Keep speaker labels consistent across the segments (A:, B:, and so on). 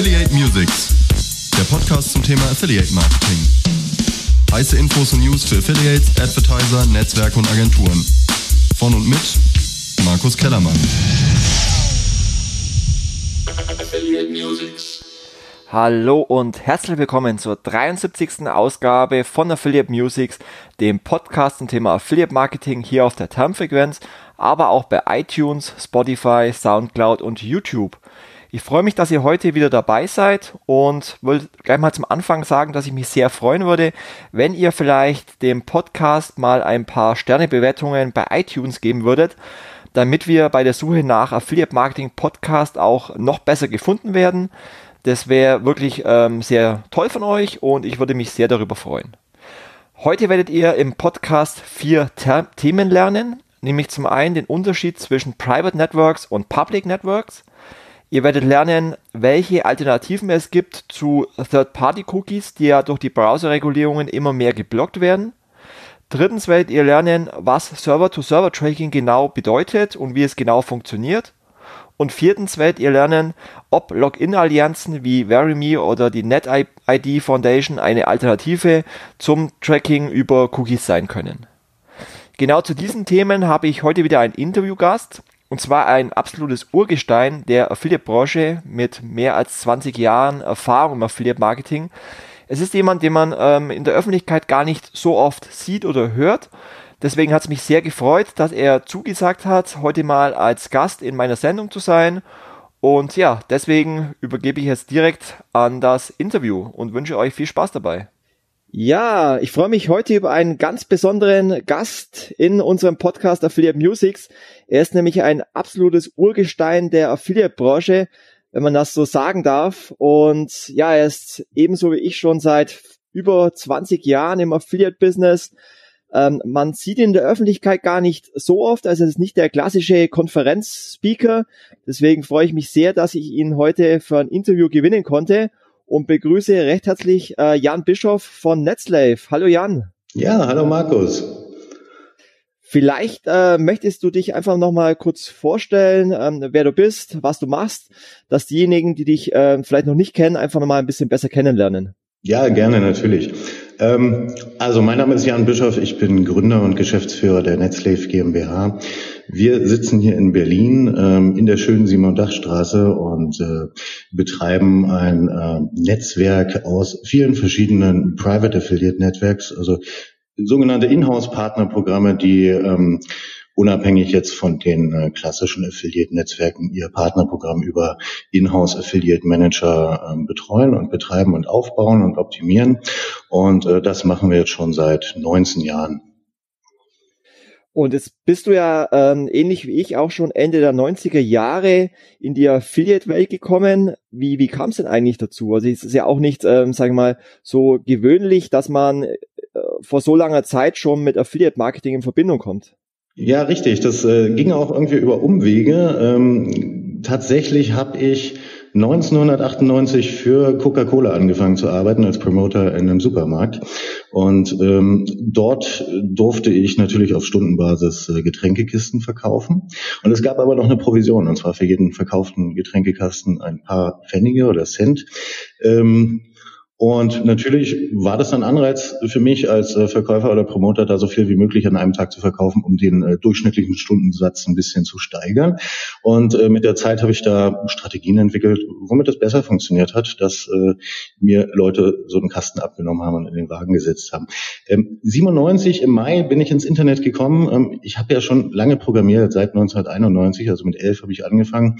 A: Affiliate Musics, der Podcast zum Thema Affiliate Marketing. Heiße Infos und News für Affiliates, Advertiser, Netzwerke und Agenturen. Von und mit Markus Kellermann.
B: Affiliate Musics. Hallo und herzlich willkommen zur 73. Ausgabe von Affiliate Musics, dem Podcast zum Thema Affiliate Marketing hier auf der Termfrequenz, aber auch bei iTunes, Spotify, Soundcloud und YouTube. Ich freue mich, dass ihr heute wieder dabei seid und will gleich mal zum Anfang sagen, dass ich mich sehr freuen würde, wenn ihr vielleicht dem Podcast mal ein paar Sternebewertungen bei iTunes geben würdet, damit wir bei der Suche nach Affiliate Marketing Podcast auch noch besser gefunden werden. Das wäre wirklich ähm, sehr toll von euch und ich würde mich sehr darüber freuen. Heute werdet ihr im Podcast vier Themen lernen, nämlich zum einen den Unterschied zwischen Private Networks und Public Networks, Ihr werdet lernen, welche Alternativen es gibt zu Third-Party-Cookies, die ja durch die Browser-Regulierungen immer mehr geblockt werden. Drittens werdet ihr lernen, was Server-to-Server-Tracking genau bedeutet und wie es genau funktioniert. Und viertens werdet ihr lernen, ob Login-Allianzen wie Verime oder die NetID Foundation eine Alternative zum Tracking über Cookies sein können. Genau zu diesen Themen habe ich heute wieder einen Interviewgast. Und zwar ein absolutes Urgestein der Affiliate-Branche mit mehr als 20 Jahren Erfahrung im Affiliate-Marketing. Es ist jemand, den man ähm, in der Öffentlichkeit gar nicht so oft sieht oder hört. Deswegen hat es mich sehr gefreut, dass er zugesagt hat, heute mal als Gast in meiner Sendung zu sein. Und ja, deswegen übergebe ich jetzt direkt an das Interview und wünsche euch viel Spaß dabei. Ja, ich freue mich heute über einen ganz besonderen Gast in unserem Podcast Affiliate Musics. Er ist nämlich ein absolutes Urgestein der Affiliate-Branche, wenn man das so sagen darf. Und ja, er ist ebenso wie ich schon seit über 20 Jahren im Affiliate-Business. Ähm, man sieht ihn in der Öffentlichkeit gar nicht so oft, also es ist nicht der klassische Konferenzspeaker. Deswegen freue ich mich sehr, dass ich ihn heute für ein Interview gewinnen konnte und begrüße recht herzlich äh, Jan Bischoff von Netslave. Hallo Jan.
C: Ja, hallo Markus.
B: Vielleicht äh, möchtest du dich einfach nochmal kurz vorstellen, ähm, wer du bist, was du machst, dass diejenigen, die dich äh, vielleicht noch nicht kennen, einfach nochmal ein bisschen besser kennenlernen.
C: Ja, gerne, natürlich. Ähm, also mein Name ist Jan Bischoff, ich bin Gründer und Geschäftsführer der Netslave GmbH. Wir sitzen hier in Berlin ähm, in der schönen Simon-Dach-Straße und äh, betreiben ein äh, Netzwerk aus vielen verschiedenen Private Affiliate Networks, also sogenannte Inhouse-Partnerprogramme, die ähm, unabhängig jetzt von den äh, klassischen Affiliate-Netzwerken ihr Partnerprogramm über Inhouse Affiliate Manager äh, betreuen und betreiben und aufbauen und optimieren. Und äh, das machen wir jetzt schon seit 19 Jahren.
B: Und jetzt bist du ja ähm, ähnlich wie ich auch schon Ende der 90er Jahre in die Affiliate-Welt gekommen. Wie, wie kam es denn eigentlich dazu? Also es ist ja auch nicht, ähm, sagen wir mal, so gewöhnlich, dass man äh, vor so langer Zeit schon mit Affiliate-Marketing in Verbindung kommt.
C: Ja, richtig. Das äh, ging auch irgendwie über Umwege. Ähm, tatsächlich habe ich 1998 für Coca-Cola angefangen zu arbeiten als Promoter in einem Supermarkt. Und ähm, dort durfte ich natürlich auf Stundenbasis äh, Getränkekisten verkaufen. Und es gab aber noch eine Provision, und zwar für jeden verkauften Getränkekasten ein paar Pfennige oder Cent. Ähm, und natürlich war das ein Anreiz für mich als äh, Verkäufer oder Promoter, da so viel wie möglich an einem Tag zu verkaufen, um den äh, durchschnittlichen Stundensatz ein bisschen zu steigern. Und äh, mit der Zeit habe ich da Strategien entwickelt, womit das besser funktioniert hat, dass mir Leute so einen Kasten abgenommen haben und in den Wagen gesetzt haben. 97 ähm, im Mai bin ich ins Internet gekommen. Ähm, ich habe ja schon lange programmiert, seit 1991, also mit elf habe ich angefangen.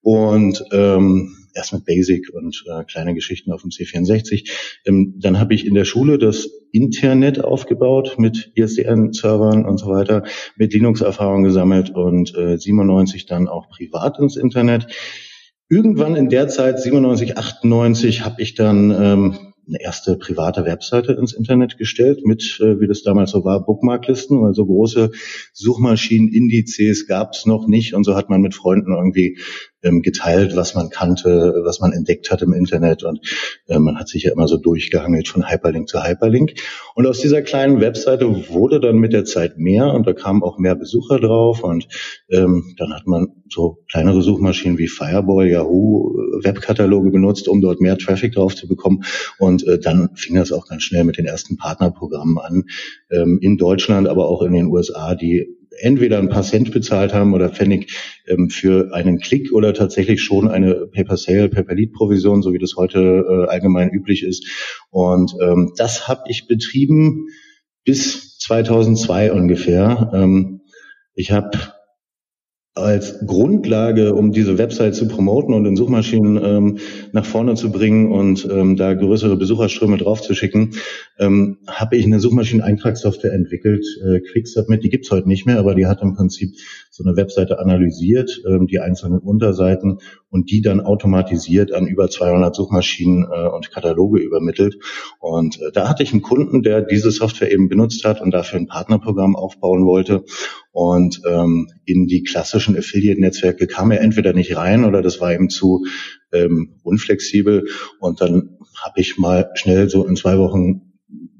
C: Und ähm, erst mit Basic und äh, kleine Geschichten auf dem C64. Ähm, dann habe ich in der Schule das Internet aufgebaut mit ISDN-Servern und so weiter, mit Linux-Erfahrung gesammelt und äh, 97 dann auch privat ins Internet. Irgendwann in der Zeit, 97, 98, habe ich dann ähm, eine erste private Webseite ins Internet gestellt mit, äh, wie das damals so war, Bookmarklisten, weil so große Suchmaschinenindizes gab es noch nicht und so hat man mit Freunden irgendwie ähm, geteilt, was man kannte, was man entdeckt hat im Internet. Und äh, man hat sich ja immer so durchgehangelt von Hyperlink zu Hyperlink. Und aus dieser kleinen Webseite wurde dann mit der Zeit mehr und da kamen auch mehr Besucher drauf. Und ähm, dann hat man so kleinere Suchmaschinen wie Fireball, Yahoo, Webkataloge benutzt, um dort mehr Traffic drauf zu bekommen. Und äh, dann fing das auch ganz schnell mit den ersten Partnerprogrammen an, ähm, in Deutschland, aber auch in den USA, die entweder ein paar Cent bezahlt haben oder Pfennig ähm, für einen Klick oder tatsächlich schon eine Pay-per-Sale, Pay-per-Lead-Provision, so wie das heute äh, allgemein üblich ist. Und ähm, das habe ich betrieben bis 2002 ungefähr. Ähm, ich habe als Grundlage, um diese Website zu promoten und in Suchmaschinen ähm, nach vorne zu bringen und ähm, da größere Besucherströme draufzuschicken, ähm, habe ich eine Suchmaschinen-Eintragssoftware entwickelt, äh, QuickSubmit, die gibt's heute nicht mehr, aber die hat im Prinzip so eine Webseite analysiert, ähm, die einzelnen Unterseiten und die dann automatisiert an über 200 Suchmaschinen äh, und Kataloge übermittelt. Und äh, da hatte ich einen Kunden, der diese Software eben benutzt hat und dafür ein Partnerprogramm aufbauen wollte. Und ähm, in die klassischen Affiliate-Netzwerke kam er entweder nicht rein oder das war ihm zu ähm, unflexibel. Und dann habe ich mal schnell so in zwei Wochen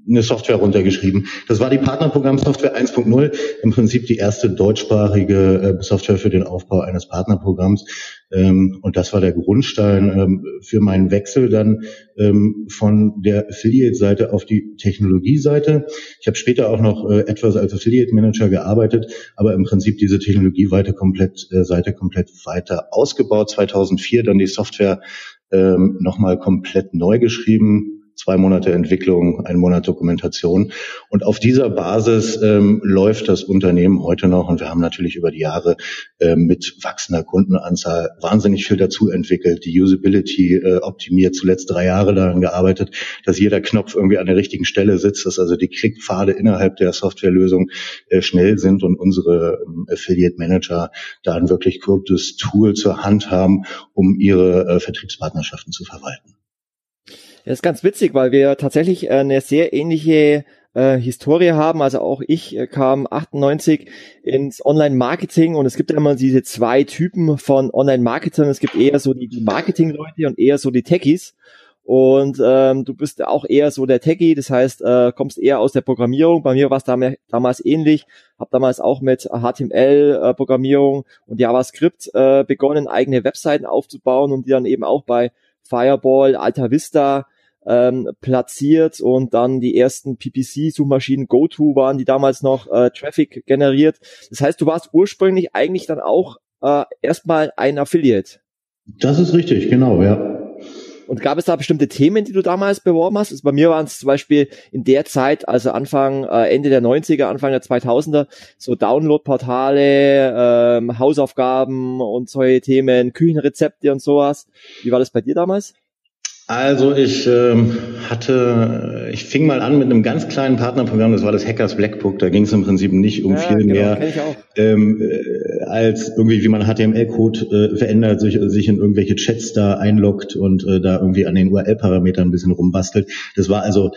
C: eine Software runtergeschrieben. Das war die Partnerprogramm-Software 1.0, im Prinzip die erste deutschsprachige äh, Software für den Aufbau eines Partnerprogramms. Ähm, und das war der Grundstein ähm, für meinen Wechsel dann ähm, von der Affiliate-Seite auf die Technologie-Seite. Ich habe später auch noch äh, etwas als Affiliate-Manager gearbeitet, aber im Prinzip diese Technologie-Seite komplett, äh, Seite komplett weiter ausgebaut. 2004 dann die Software nochmal komplett neu geschrieben, zwei Monate Entwicklung, ein Monat Dokumentation. Und auf dieser Basis ähm, läuft das Unternehmen heute noch. Und wir haben natürlich über die Jahre äh, mit wachsender Kundenanzahl wahnsinnig viel dazu entwickelt, die Usability äh, optimiert, zuletzt drei Jahre daran gearbeitet, dass jeder Knopf irgendwie an der richtigen Stelle sitzt, dass also die Klickpfade innerhalb der Softwarelösung äh, schnell sind und unsere ähm, Affiliate Manager da ein wirklich kurzes Tool zur Hand haben, um ihre äh, Vertriebspartnerschaften zu verwalten.
B: Das ist ganz witzig, weil wir tatsächlich äh, eine sehr ähnliche äh, Historie haben. Also auch ich äh, kam 98 ins Online-Marketing und es gibt immer diese zwei Typen von Online-Marketern. Es gibt eher so die, die Marketing-Leute und eher so die Techies. Und ähm, du bist auch eher so der Techie, das heißt, äh, kommst eher aus der Programmierung. Bei mir war es damals, damals ähnlich. Habe damals auch mit HTML-Programmierung äh, und JavaScript äh, begonnen, eigene Webseiten aufzubauen und die dann eben auch bei Fireball, Alta Vista ähm, platziert und dann die ersten PPC-Suchmaschinen GoTo waren, die damals noch äh, Traffic generiert. Das heißt, du warst ursprünglich eigentlich dann auch äh, erstmal ein Affiliate.
C: Das ist richtig, genau, ja.
B: Und gab es da bestimmte Themen, die du damals beworben hast? Also bei mir waren es zum Beispiel in der Zeit, also Anfang, äh, Ende der 90er, Anfang der 2000er, so Download-Portale, ähm, Hausaufgaben und solche Themen, Küchenrezepte und sowas. Wie war das bei dir damals?
C: Also ich ähm, hatte, ich fing mal an mit einem ganz kleinen Partnerprogramm, das war das Hackers Blackbook. Da ging es im Prinzip nicht um ja, viel genau, mehr ähm, äh, als irgendwie, wie man HTML-Code äh, verändert, sich, sich in irgendwelche Chats da einloggt und äh, da irgendwie an den URL-Parametern ein bisschen rumbastelt. Das war also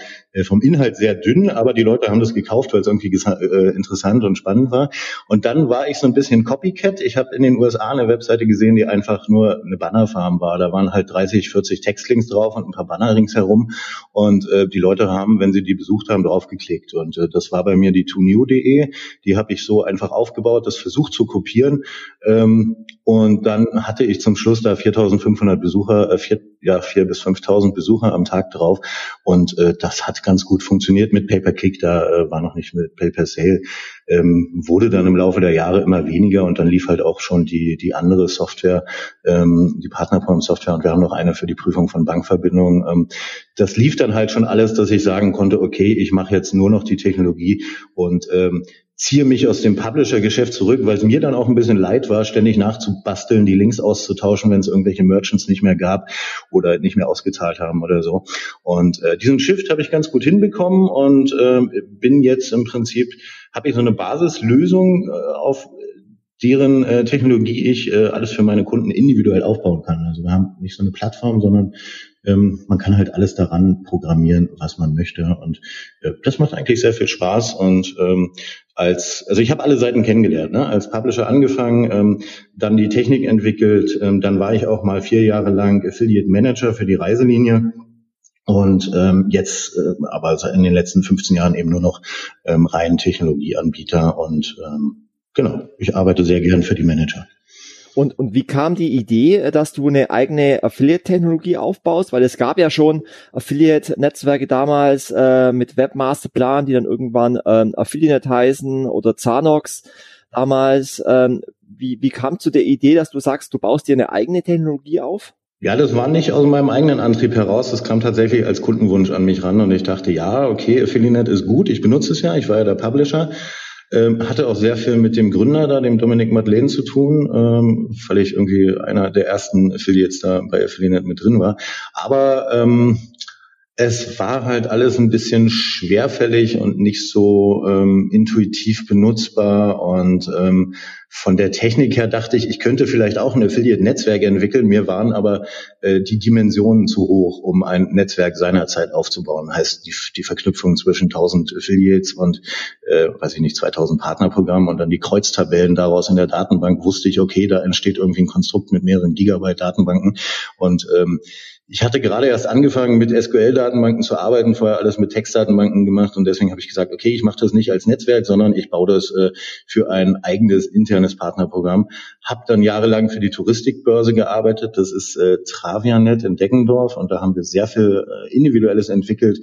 C: vom Inhalt sehr dünn, aber die Leute haben das gekauft, weil es irgendwie äh, interessant und spannend war. Und dann war ich so ein bisschen Copycat. Ich habe in den USA eine Webseite gesehen, die einfach nur eine Bannerfarm war. Da waren halt 30, 40 Textlinks drauf und ein paar Banner ringsherum. Und äh, die Leute haben, wenn sie die besucht haben, draufgeklickt. Und äh, das war bei mir die tunew.de. Die habe ich so einfach aufgebaut, das versucht zu kopieren. Ähm, und dann hatte ich zum Schluss da 4.500 Besucher, äh, vier, ja, 4.000 bis 5.000 Besucher am Tag drauf. Und äh, das hat ganz gut funktioniert mit Pay-per-Click. Da äh, war noch nicht mit Pay-per-Sale. Ähm, wurde dann im Laufe der Jahre immer weniger und dann lief halt auch schon die, die andere Software, ähm, die Partnerprogramm-Software und wir haben noch eine für die Prüfung von Bankverbindungen. Ähm, das lief dann halt schon alles, dass ich sagen konnte, okay, ich mache jetzt nur noch die Technologie und ähm, ziehe mich aus dem Publisher-Geschäft zurück, weil es mir dann auch ein bisschen leid war, ständig nachzubasteln, die Links auszutauschen, wenn es irgendwelche Merchants nicht mehr gab oder nicht mehr ausgezahlt haben oder so. Und äh, diesen Shift habe ich ganz gut hinbekommen und äh, bin jetzt im Prinzip, habe ich so eine Basislösung äh, auf deren äh, Technologie ich äh, alles für meine Kunden individuell aufbauen kann. Also wir haben nicht so eine Plattform, sondern ähm, man kann halt alles daran programmieren, was man möchte. Und äh, das macht eigentlich sehr viel Spaß. Und ähm, als, also ich habe alle Seiten kennengelernt, ne? als Publisher angefangen, ähm, dann die Technik entwickelt, ähm, dann war ich auch mal vier Jahre lang Affiliate Manager für die Reiselinie und ähm, jetzt äh, aber in den letzten 15 Jahren eben nur noch ähm, rein Technologieanbieter und ähm, genau, ich arbeite sehr gern für die Manager.
B: Und, und wie kam die Idee, dass du eine eigene Affiliate-Technologie aufbaust? Weil es gab ja schon Affiliate-Netzwerke damals äh, mit Webmasterplan, die dann irgendwann ähm, Affiliate heißen oder Zanox damals. Ähm, wie, wie kam zu der Idee, dass du sagst, du baust dir eine eigene Technologie auf?
C: Ja, das war nicht aus meinem eigenen Antrieb heraus. Das kam tatsächlich als Kundenwunsch an mich ran und ich dachte, ja, okay, Affiliate ist gut. Ich benutze es ja. Ich war ja der Publisher. Ähm, hatte auch sehr viel mit dem Gründer da, dem Dominik Madeleine zu tun, ähm, weil ich irgendwie einer der ersten Affiliates da bei Affiliate mit drin war. Aber ähm, es war halt alles ein bisschen schwerfällig und nicht so ähm, intuitiv benutzbar. Und ähm, von der Technik her dachte ich, ich könnte vielleicht auch ein Affiliate-Netzwerk entwickeln. Mir waren aber äh, die Dimensionen zu hoch, um ein Netzwerk seinerzeit aufzubauen. Heißt die, die Verknüpfung zwischen 1000 Affiliates und, äh, weiß ich nicht, 2000 Partnerprogrammen und dann die Kreuztabellen daraus in der Datenbank. Wusste ich, okay, da entsteht irgendwie ein Konstrukt mit mehreren Gigabyte Datenbanken. Und ähm, ich hatte gerade erst angefangen, mit SQL-Datenbanken zu arbeiten, vorher alles mit Textdatenbanken gemacht und deswegen habe ich gesagt, okay, ich mache das nicht als Netzwerk, sondern ich baue das äh, für ein eigenes internes Partnerprogramm. Habe dann jahrelang für die Touristikbörse gearbeitet, das ist äh, Travianet in Deggendorf und da haben wir sehr viel äh, Individuelles entwickelt.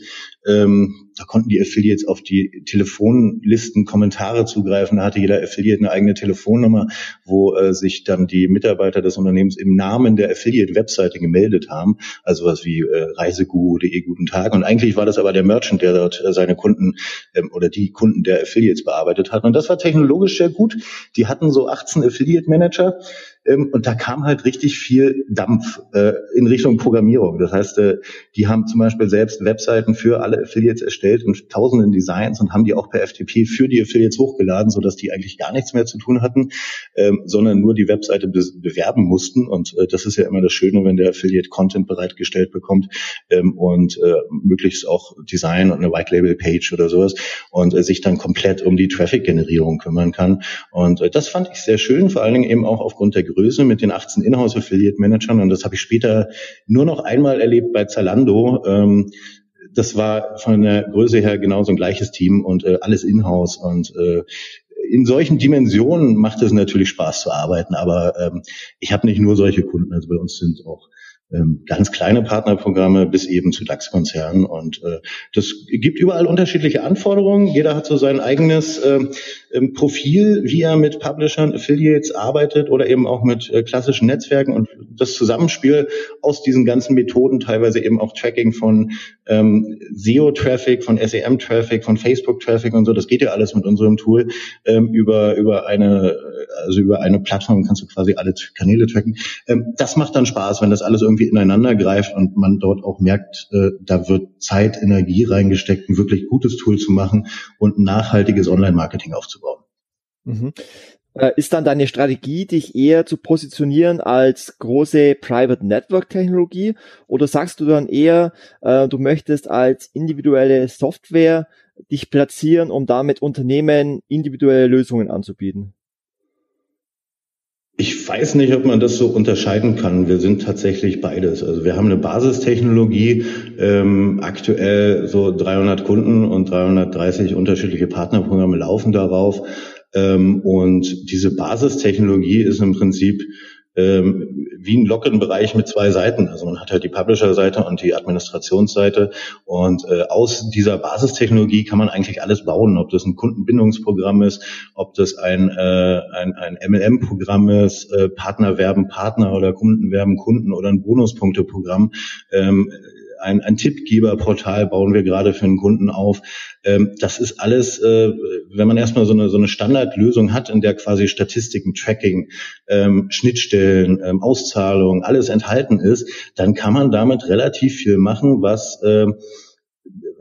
C: Ähm, da konnten die Affiliates auf die Telefonlisten Kommentare zugreifen. Da hatte jeder Affiliate eine eigene Telefonnummer, wo äh, sich dann die Mitarbeiter des Unternehmens im Namen der Affiliate-Webseite gemeldet haben also was wie äh, reiseguru.de Guten Tag. Und eigentlich war das aber der Merchant, der dort äh, seine Kunden ähm, oder die Kunden der Affiliates bearbeitet hat. Und das war technologisch sehr gut. Die hatten so 18 Affiliate Manager und da kam halt richtig viel Dampf äh, in Richtung Programmierung. Das heißt, äh, die haben zum Beispiel selbst Webseiten für alle Affiliates erstellt und tausenden Designs und haben die auch per FTP für die Affiliates hochgeladen, sodass die eigentlich gar nichts mehr zu tun hatten, ähm, sondern nur die Webseite be bewerben mussten. Und äh, das ist ja immer das Schöne, wenn der Affiliate Content bereitgestellt bekommt ähm, und äh, möglichst auch Design und eine White Label Page oder sowas und äh, sich dann komplett um die Traffic-Generierung kümmern kann. Und äh, das fand ich sehr schön, vor allen Dingen eben auch aufgrund der Größe mit den 18 Inhouse-Affiliate-Managern. Und das habe ich später nur noch einmal erlebt bei Zalando. Ähm, das war von der Größe her genauso ein gleiches Team und äh, alles Inhouse und äh, in solchen Dimensionen macht es natürlich Spaß zu arbeiten, aber ähm, ich habe nicht nur solche Kunden, also bei uns sind auch ganz kleine Partnerprogramme bis eben zu DAX-Konzernen. Und äh, das gibt überall unterschiedliche Anforderungen. Jeder hat so sein eigenes äh, Profil, wie er mit Publishern, Affiliates arbeitet oder eben auch mit äh, klassischen Netzwerken. Und das Zusammenspiel aus diesen ganzen Methoden, teilweise eben auch Tracking von ähm, SEO-Traffic, von SEM-Traffic, von Facebook-Traffic und so, das geht ja alles mit unserem Tool ähm, über, über eine, also über eine Plattform kannst du quasi alle Kanäle tracken. Ähm, das macht dann Spaß, wenn das alles irgendwie irgendwie ineinander greift und man dort auch merkt, äh, da wird Zeit, Energie reingesteckt, ein wirklich gutes Tool zu machen und nachhaltiges Online-Marketing aufzubauen.
B: Mhm. Äh, ist dann deine Strategie, dich eher zu positionieren als große Private Network Technologie oder sagst du dann eher, äh, du möchtest als individuelle Software dich platzieren, um damit Unternehmen individuelle Lösungen anzubieten?
C: Ich weiß nicht, ob man das so unterscheiden kann. Wir sind tatsächlich beides. Also wir haben eine Basistechnologie, ähm, aktuell so 300 Kunden und 330 unterschiedliche Partnerprogramme laufen darauf. Ähm, und diese Basistechnologie ist im Prinzip ähm, wie ein Login-Bereich mit zwei Seiten. Also man hat halt die Publisher-Seite und die Administrationsseite und äh, aus dieser Basistechnologie kann man eigentlich alles bauen, ob das ein Kundenbindungsprogramm ist, ob das ein, äh, ein, ein MLM-Programm ist, äh, Partner werben Partner oder Kunden werben Kunden oder ein Bonuspunkteprogramm. Ähm, ein, ein Tippgeberportal bauen wir gerade für einen Kunden auf. Ähm, das ist alles, äh, wenn man erstmal so eine, so eine Standardlösung hat, in der quasi Statistiken, Tracking, ähm, Schnittstellen, ähm, Auszahlungen, alles enthalten ist, dann kann man damit relativ viel machen, was ähm,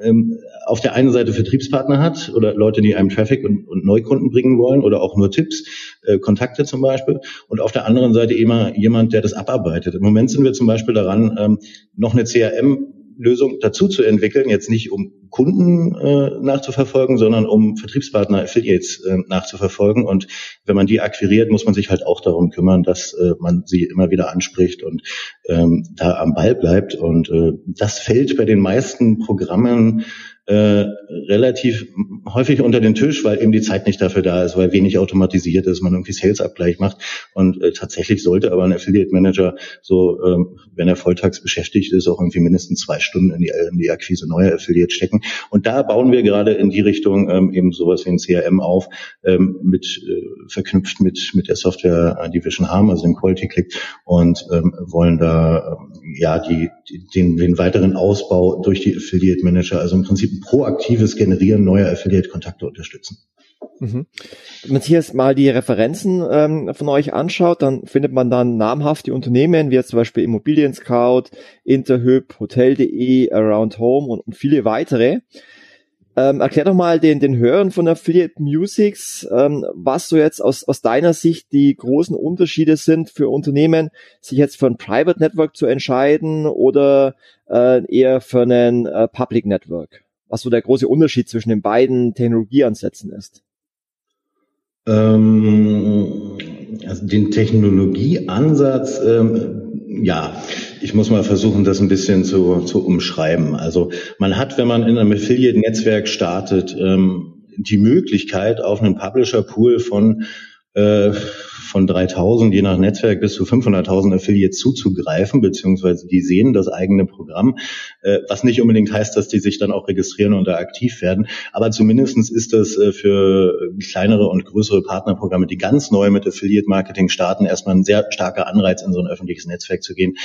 C: ähm, auf der einen Seite Vertriebspartner hat oder Leute, die einem Traffic und, und Neukunden bringen wollen oder auch nur Tipps, äh, Kontakte zum Beispiel. Und auf der anderen Seite immer jemand, der das abarbeitet. Im Moment sind wir zum Beispiel daran, ähm, noch eine CRM Lösung dazu zu entwickeln, jetzt nicht um Kunden äh, nachzuverfolgen, sondern um Vertriebspartner, Affiliates äh, nachzuverfolgen. Und wenn man die akquiriert, muss man sich halt auch darum kümmern, dass äh, man sie immer wieder anspricht und ähm, da am Ball bleibt. Und äh, das fällt bei den meisten Programmen äh, relativ häufig unter den Tisch, weil eben die Zeit nicht dafür da ist, weil wenig automatisiert ist, man irgendwie Sales-Abgleich macht. Und äh, tatsächlich sollte aber ein Affiliate-Manager so, ähm, wenn er volltags beschäftigt ist, auch irgendwie mindestens zwei Stunden in die, in die Akquise neuer Affiliates stecken. Und da bauen wir gerade in die Richtung ähm, eben sowas wie ein CRM auf, ähm, mit äh, verknüpft mit mit der Software Division Harm, also dem Quality Click, und ähm, wollen da ähm, ja die, den, den weiteren Ausbau durch die Affiliate Manager, also im Prinzip proaktives Generieren neuer Affiliate-Kontakte unterstützen.
B: Mhm. Wenn man sich jetzt mal die Referenzen ähm, von euch anschaut, dann findet man dann namhafte Unternehmen, wie jetzt zum Beispiel Immobilien Scout, Interhyp, Hotel.de, Around Home und, und viele weitere. Ähm, erklär doch mal den, den Hörern von Affiliate Musics, ähm, was so jetzt aus, aus deiner Sicht die großen Unterschiede sind für Unternehmen, sich jetzt für ein Private Network zu entscheiden oder äh, eher für einen äh, Public Network was so der große Unterschied zwischen den beiden Technologieansätzen ist?
C: Ähm, also den Technologieansatz, ähm, ja, ich muss mal versuchen, das ein bisschen zu, zu umschreiben. Also man hat, wenn man in einem Affiliate-Netzwerk startet, ähm, die Möglichkeit, auf einen Publisher-Pool von äh, von 3000 je nach Netzwerk bis zu 500.000 Affiliates zuzugreifen, beziehungsweise die sehen das eigene Programm, äh, was nicht unbedingt heißt, dass die sich dann auch registrieren und da aktiv werden. Aber zumindestens ist das äh, für kleinere und größere Partnerprogramme, die ganz neu mit Affiliate Marketing starten, erstmal ein sehr starker Anreiz, in so ein öffentliches Netzwerk zu gehen.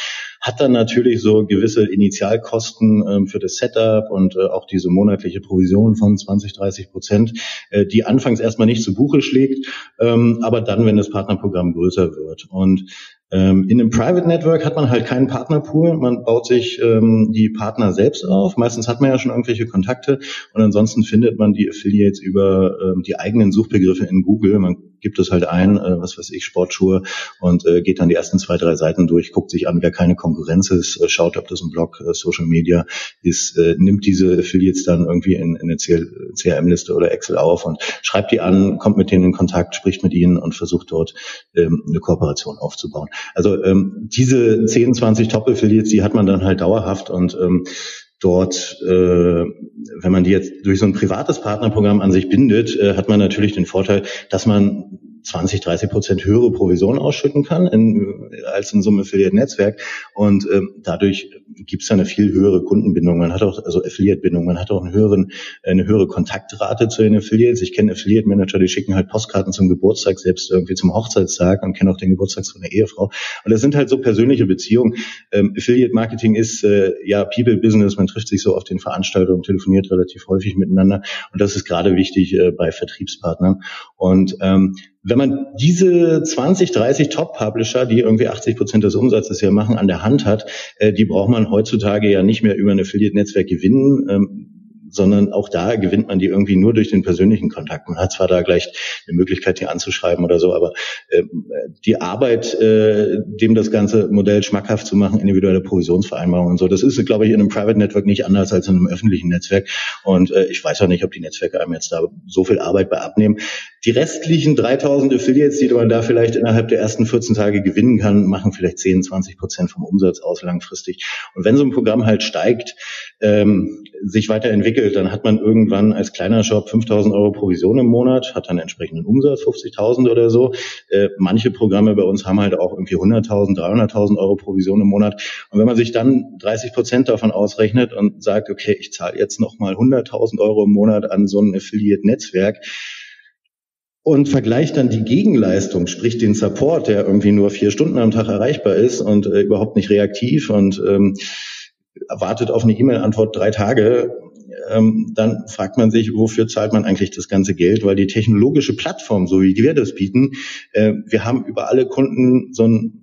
C: Hat dann natürlich so gewisse Initialkosten ähm, für das Setup und äh, auch diese monatliche Provision von 20, 30 Prozent, äh, die anfangs erstmal nicht zu Buche schlägt, ähm, aber dann, wenn das Partner Partnerprogramm größer wird. Und ähm, in einem Private Network hat man halt keinen Partnerpool. Man baut sich ähm, die Partner selbst auf. Meistens hat man ja schon irgendwelche Kontakte und ansonsten findet man die Affiliates über ähm, die eigenen Suchbegriffe in Google. Man gibt es halt ein, äh, was weiß ich, Sportschuhe und äh, geht dann die ersten zwei, drei Seiten durch, guckt sich an, wer keine Konkurrenz ist, äh, schaut, ob das ein Blog, äh, Social Media ist, äh, nimmt diese Affiliates dann irgendwie in, in eine CRM-Liste oder Excel auf und schreibt die an, kommt mit denen in Kontakt, spricht mit ihnen und versucht dort ähm, eine Kooperation aufzubauen. Also ähm, diese 10, 20 Top-Affiliates, die hat man dann halt dauerhaft und ähm, dort, äh, wenn man die jetzt durch so ein privates Partnerprogramm an sich bindet, äh, hat man natürlich den Vorteil, dass man 20, 30 Prozent höhere Provision ausschütten kann in, als in so einem Affiliate-Netzwerk. Und ähm, dadurch gibt es eine viel höhere Kundenbindung. Man hat auch, also Affiliate-Bindung, man hat auch einen höheren, eine höhere Kontaktrate zu den Affiliates. Ich kenne Affiliate-Manager, die schicken halt Postkarten zum Geburtstag, selbst irgendwie zum Hochzeitstag und kenne auch den Geburtstag von der Ehefrau. Und das sind halt so persönliche Beziehungen. Ähm, Affiliate-Marketing ist äh, ja People-Business, man trifft sich so auf den Veranstaltungen, telefoniert relativ häufig miteinander. Und das ist gerade wichtig äh, bei Vertriebspartnern. Und ähm, wenn man diese 20, 30 Top-Publisher, die irgendwie 80 Prozent des Umsatzes ja machen, an der Hand hat, äh, die braucht man heutzutage ja nicht mehr über ein Affiliate-Netzwerk gewinnen. Ähm, sondern auch da gewinnt man die irgendwie nur durch den persönlichen Kontakt. Man hat zwar da gleich eine Möglichkeit, die anzuschreiben oder so, aber äh, die Arbeit, äh, dem das ganze Modell schmackhaft zu machen, individuelle Provisionsvereinbarungen und so, das ist, glaube ich, in einem Private Network nicht anders als in einem öffentlichen Netzwerk. Und äh, ich weiß auch nicht, ob die Netzwerke einem jetzt da so viel Arbeit bei abnehmen. Die restlichen 3000 Affiliates, die man da vielleicht innerhalb der ersten 14 Tage gewinnen kann, machen vielleicht 10, 20 Prozent vom Umsatz aus langfristig. Und wenn so ein Programm halt steigt, ähm, sich weiterentwickelt, dann hat man irgendwann als kleiner Shop 5000 Euro Provision im Monat, hat dann entsprechenden Umsatz, 50.000 oder so. Äh, manche Programme bei uns haben halt auch irgendwie 100.000, 300.000 Euro Provision im Monat. Und wenn man sich dann 30 Prozent davon ausrechnet und sagt, okay, ich zahle jetzt nochmal 100.000 Euro im Monat an so ein Affiliate-Netzwerk, und vergleicht dann die Gegenleistung, sprich den Support, der irgendwie nur vier Stunden am Tag erreichbar ist und äh, überhaupt nicht reaktiv und ähm, wartet auf eine E-Mail-Antwort drei Tage, ähm, dann fragt man sich, wofür zahlt man eigentlich das ganze Geld? Weil die technologische Plattform, so wie wir das bieten, äh, wir haben über alle Kunden so ein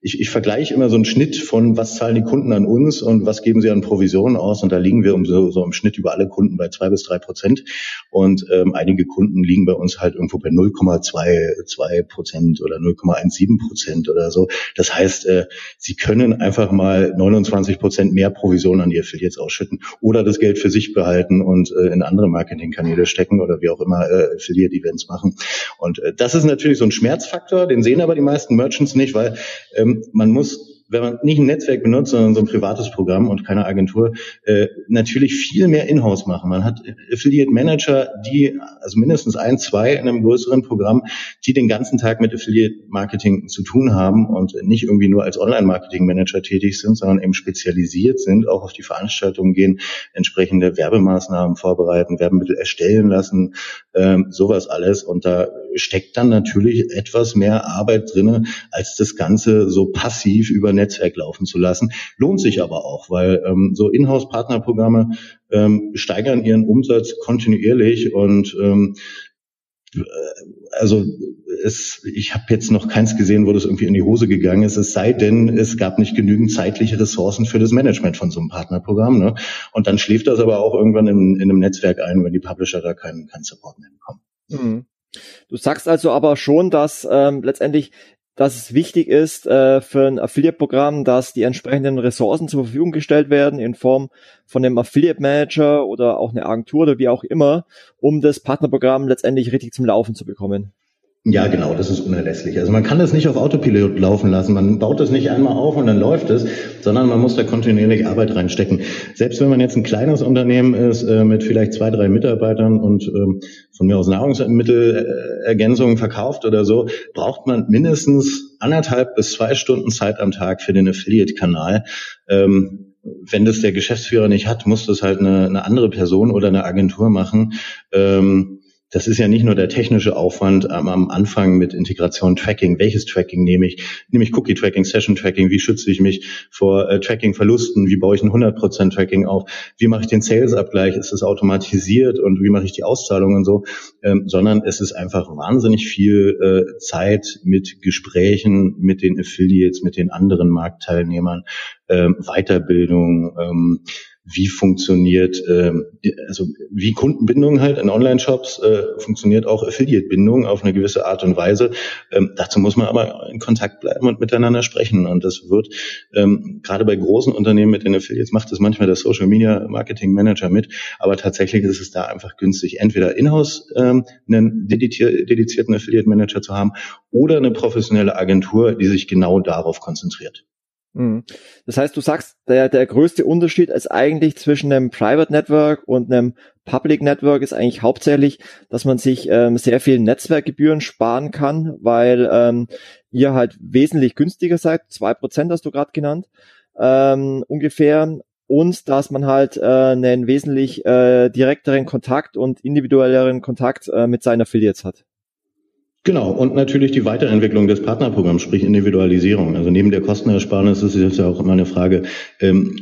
C: ich, ich vergleiche immer so einen Schnitt von, was zahlen die Kunden an uns und was geben sie an Provisionen aus. Und da liegen wir um so, so im Schnitt über alle Kunden bei zwei bis drei Prozent. Und ähm, einige Kunden liegen bei uns halt irgendwo bei 0,22 Prozent oder 0,17 Prozent oder so. Das heißt, äh, sie können einfach mal 29 Prozent mehr Provisionen an die Affiliates ausschütten oder das Geld für sich behalten und äh, in andere Marketingkanäle stecken oder wie auch immer äh, Affiliate-Events machen. Und äh, das ist natürlich so ein Schmerzfaktor, den sehen aber die meisten Merchants nicht, weil ähm, man muss wenn man nicht ein Netzwerk benutzt, sondern so ein privates Programm und keine Agentur, äh, natürlich viel mehr Inhouse machen. Man hat Affiliate Manager, die, also mindestens ein, zwei in einem größeren Programm, die den ganzen Tag mit Affiliate Marketing zu tun haben und nicht irgendwie nur als Online-Marketing Manager tätig sind, sondern eben spezialisiert sind, auch auf die Veranstaltungen gehen, entsprechende Werbemaßnahmen vorbereiten, Werbemittel erstellen lassen, ähm, sowas alles. Und da steckt dann natürlich etwas mehr Arbeit drinne, als das Ganze so passiv über Netzwerk laufen zu lassen. Lohnt sich aber auch, weil ähm, so Inhouse-Partnerprogramme ähm, steigern ihren Umsatz kontinuierlich und ähm, äh, also es, ich habe jetzt noch keins gesehen, wo das irgendwie in die Hose gegangen ist, es sei denn, es gab nicht genügend zeitliche Ressourcen für das Management von so einem Partnerprogramm. Ne? Und dann schläft das aber auch irgendwann in, in einem Netzwerk ein, wenn die Publisher da keinen, keinen Support mehr bekommen. Mhm.
B: Du sagst also aber schon, dass ähm, letztendlich dass es wichtig ist äh, für ein Affiliate-Programm, dass die entsprechenden Ressourcen zur Verfügung gestellt werden in Form von einem Affiliate-Manager oder auch eine Agentur oder wie auch immer, um das Partnerprogramm letztendlich richtig zum Laufen zu bekommen.
C: Ja, genau, das ist unerlässlich. Also man kann das nicht auf Autopilot laufen lassen. Man baut das nicht einmal auf und dann läuft es, sondern man muss da kontinuierlich Arbeit reinstecken. Selbst wenn man jetzt ein kleines Unternehmen ist äh, mit vielleicht zwei, drei Mitarbeitern und ähm, von mir aus Nahrungsmittelergänzungen verkauft oder so, braucht man mindestens anderthalb bis zwei Stunden Zeit am Tag für den Affiliate-Kanal. Ähm, wenn das der Geschäftsführer nicht hat, muss das halt eine, eine andere Person oder eine Agentur machen. Ähm, das ist ja nicht nur der technische Aufwand ähm, am Anfang mit Integration Tracking. Welches Tracking nehme ich? Nehme ich Cookie Tracking, Session Tracking? Wie schütze ich mich vor äh, Tracking Verlusten? Wie baue ich ein 100% Tracking auf? Wie mache ich den Sales Abgleich? Ist es automatisiert und wie mache ich die Auszahlung und so? Ähm, sondern es ist einfach wahnsinnig viel äh, Zeit mit Gesprächen mit den Affiliates, mit den anderen Marktteilnehmern, ähm, Weiterbildung, ähm, wie funktioniert, äh, also wie Kundenbindung halt in Online-Shops äh, funktioniert auch Affiliate-Bindung auf eine gewisse Art und Weise. Ähm, dazu muss man aber in Kontakt bleiben und miteinander sprechen. Und das wird ähm, gerade bei großen Unternehmen mit den Affiliates macht das manchmal der Social Media Marketing Manager mit, aber tatsächlich ist es da einfach günstig, entweder in-house ähm, einen dedizierten Affiliate Manager zu haben oder eine professionelle Agentur, die sich genau darauf konzentriert.
B: Mhm. Das heißt, du sagst, der, der größte Unterschied ist eigentlich zwischen einem Private Network und einem Public Network ist eigentlich hauptsächlich, dass man sich ähm, sehr viel Netzwerkgebühren sparen kann, weil ähm, ihr halt wesentlich günstiger seid, zwei Prozent hast du gerade genannt, ähm, ungefähr, und dass man halt äh, einen wesentlich äh, direkteren Kontakt und individuelleren Kontakt äh, mit seinen Affiliates hat.
C: Genau, und natürlich die Weiterentwicklung des Partnerprogramms, sprich Individualisierung. Also neben der Kostenersparnis ist es ja auch immer eine Frage, ähm,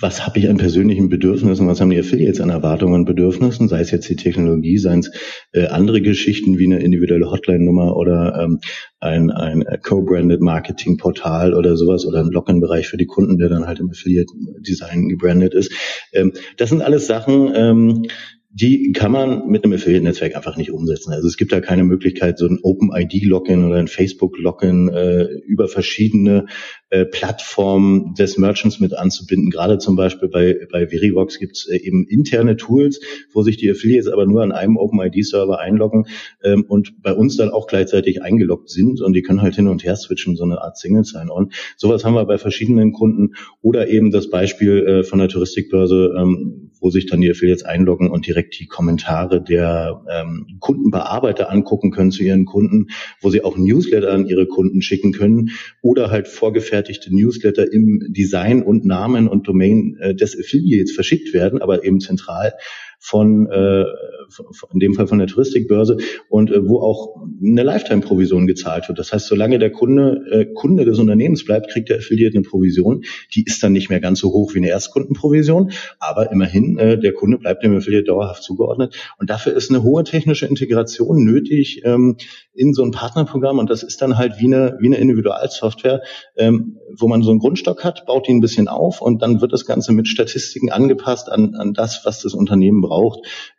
C: was habe ich an persönlichen Bedürfnissen, was haben die Affiliates an Erwartungen und Bedürfnissen, sei es jetzt die Technologie, seien es äh, andere Geschichten wie eine individuelle Hotline-Nummer oder ähm, ein, ein Co-branded Marketing-Portal oder sowas oder ein Login-Bereich für die Kunden, der dann halt im Affiliate-Design gebrandet ist. Ähm, das sind alles Sachen, ähm, die kann man mit einem Affiliate-Netzwerk einfach nicht umsetzen. Also es gibt da keine Möglichkeit, so ein Open-ID-Login oder ein Facebook-Login äh, über verschiedene äh, Plattformen des Merchants mit anzubinden. Gerade zum Beispiel bei, bei Verivox gibt es äh, eben interne Tools, wo sich die Affiliates aber nur an einem Open-ID-Server einloggen ähm, und bei uns dann auch gleichzeitig eingeloggt sind und die können halt hin und her switchen, so eine Art Single Sign-On. Sowas haben wir bei verschiedenen Kunden oder eben das Beispiel äh, von der Touristikbörse, ähm, wo sich dann die Affiliates einloggen und direkt die Kommentare der ähm, Kundenbearbeiter angucken können zu ihren Kunden, wo sie auch Newsletter an ihre Kunden schicken können oder halt vorgefertigte Newsletter im Design und Namen und Domain äh, des Affiliates verschickt werden, aber eben zentral von äh, in dem Fall von der Touristikbörse und äh, wo auch eine Lifetime-Provision gezahlt wird. Das heißt, solange der Kunde äh, Kunde des Unternehmens bleibt, kriegt der Affiliate eine Provision. Die ist dann nicht mehr ganz so hoch wie eine Erstkundenprovision, aber immerhin, äh, der Kunde bleibt dem Affiliate dauerhaft zugeordnet. Und dafür ist eine hohe technische Integration nötig ähm, in so ein Partnerprogramm und das ist dann halt wie eine, wie eine Individualsoftware, ähm, wo man so einen Grundstock hat, baut ihn ein bisschen auf und dann wird das Ganze mit Statistiken angepasst an, an das, was das Unternehmen braucht.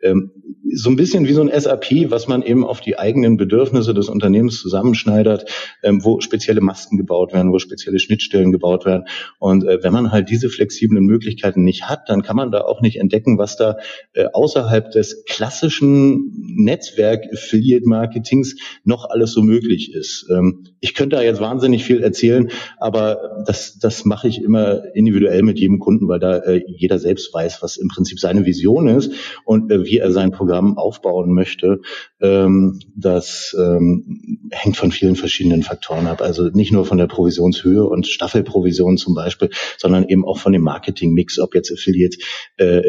C: Ähm, so ein bisschen wie so ein SAP, was man eben auf die eigenen Bedürfnisse des Unternehmens zusammenschneidert, ähm, wo spezielle Masken gebaut werden, wo spezielle Schnittstellen gebaut werden. Und äh, wenn man halt diese flexiblen Möglichkeiten nicht hat, dann kann man da auch nicht entdecken, was da äh, außerhalb des klassischen Netzwerk-Affiliate-Marketings noch alles so möglich ist. Ähm, ich könnte da jetzt wahnsinnig viel erzählen, aber das, das mache ich immer individuell mit jedem Kunden, weil da äh, jeder selbst weiß, was im Prinzip seine Vision ist und äh, wie er sein Programm aufbauen möchte. Ähm, das ähm, hängt von vielen verschiedenen Faktoren ab. Also nicht nur von der Provisionshöhe und Staffelprovision zum Beispiel, sondern eben auch von dem Marketingmix, ob jetzt Affiliate äh,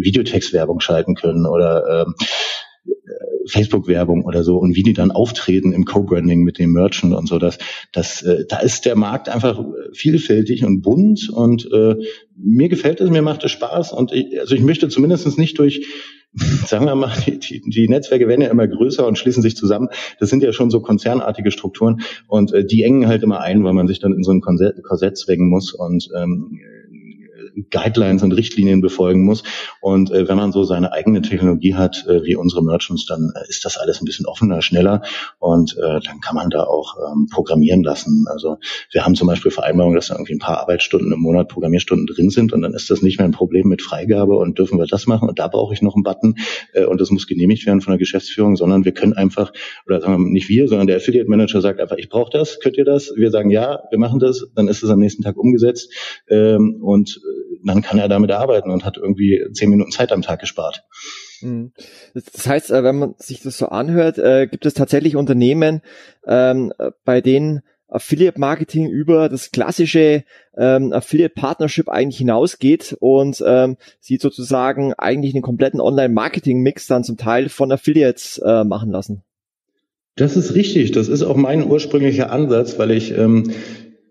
C: Videotextwerbung schalten können oder ähm, Facebook-Werbung oder so und wie die dann auftreten im Co-Branding mit dem Merchant und so, das, das, äh, da ist der Markt einfach vielfältig und bunt und äh, mir gefällt es, mir macht es Spaß und ich, also ich möchte zumindest nicht durch sagen wir mal, die, die, die Netzwerke werden ja immer größer und schließen sich zusammen. Das sind ja schon so konzernartige Strukturen und äh, die engen halt immer ein, weil man sich dann in so ein Korsett zwängen muss und ähm, Guidelines und Richtlinien befolgen muss. Und äh, wenn man so seine eigene Technologie hat, äh, wie unsere Merchants, dann äh, ist das alles ein bisschen offener, schneller und äh, dann kann man da auch ähm, programmieren lassen. Also wir haben zum Beispiel Vereinbarungen, dass da irgendwie ein paar Arbeitsstunden im Monat Programmierstunden drin sind und dann ist das nicht mehr ein Problem mit Freigabe und dürfen wir das machen und da brauche ich noch einen Button äh, und das muss genehmigt werden von der Geschäftsführung, sondern wir können einfach, oder sagen wir nicht wir, sondern der Affiliate Manager sagt einfach, ich brauche das, könnt ihr das? Wir sagen ja, wir machen das, dann ist es am nächsten Tag umgesetzt ähm, und äh, dann kann er damit arbeiten und hat irgendwie zehn Minuten Zeit am Tag gespart.
B: Mhm. Das heißt, äh, wenn man sich das so anhört, äh, gibt es tatsächlich Unternehmen, ähm, bei denen Affiliate Marketing über das klassische ähm, Affiliate Partnership eigentlich hinausgeht und ähm, sie sozusagen eigentlich einen kompletten Online Marketing Mix dann zum Teil von Affiliates äh, machen lassen.
C: Das ist richtig. Das ist auch mein ursprünglicher Ansatz, weil ich ähm,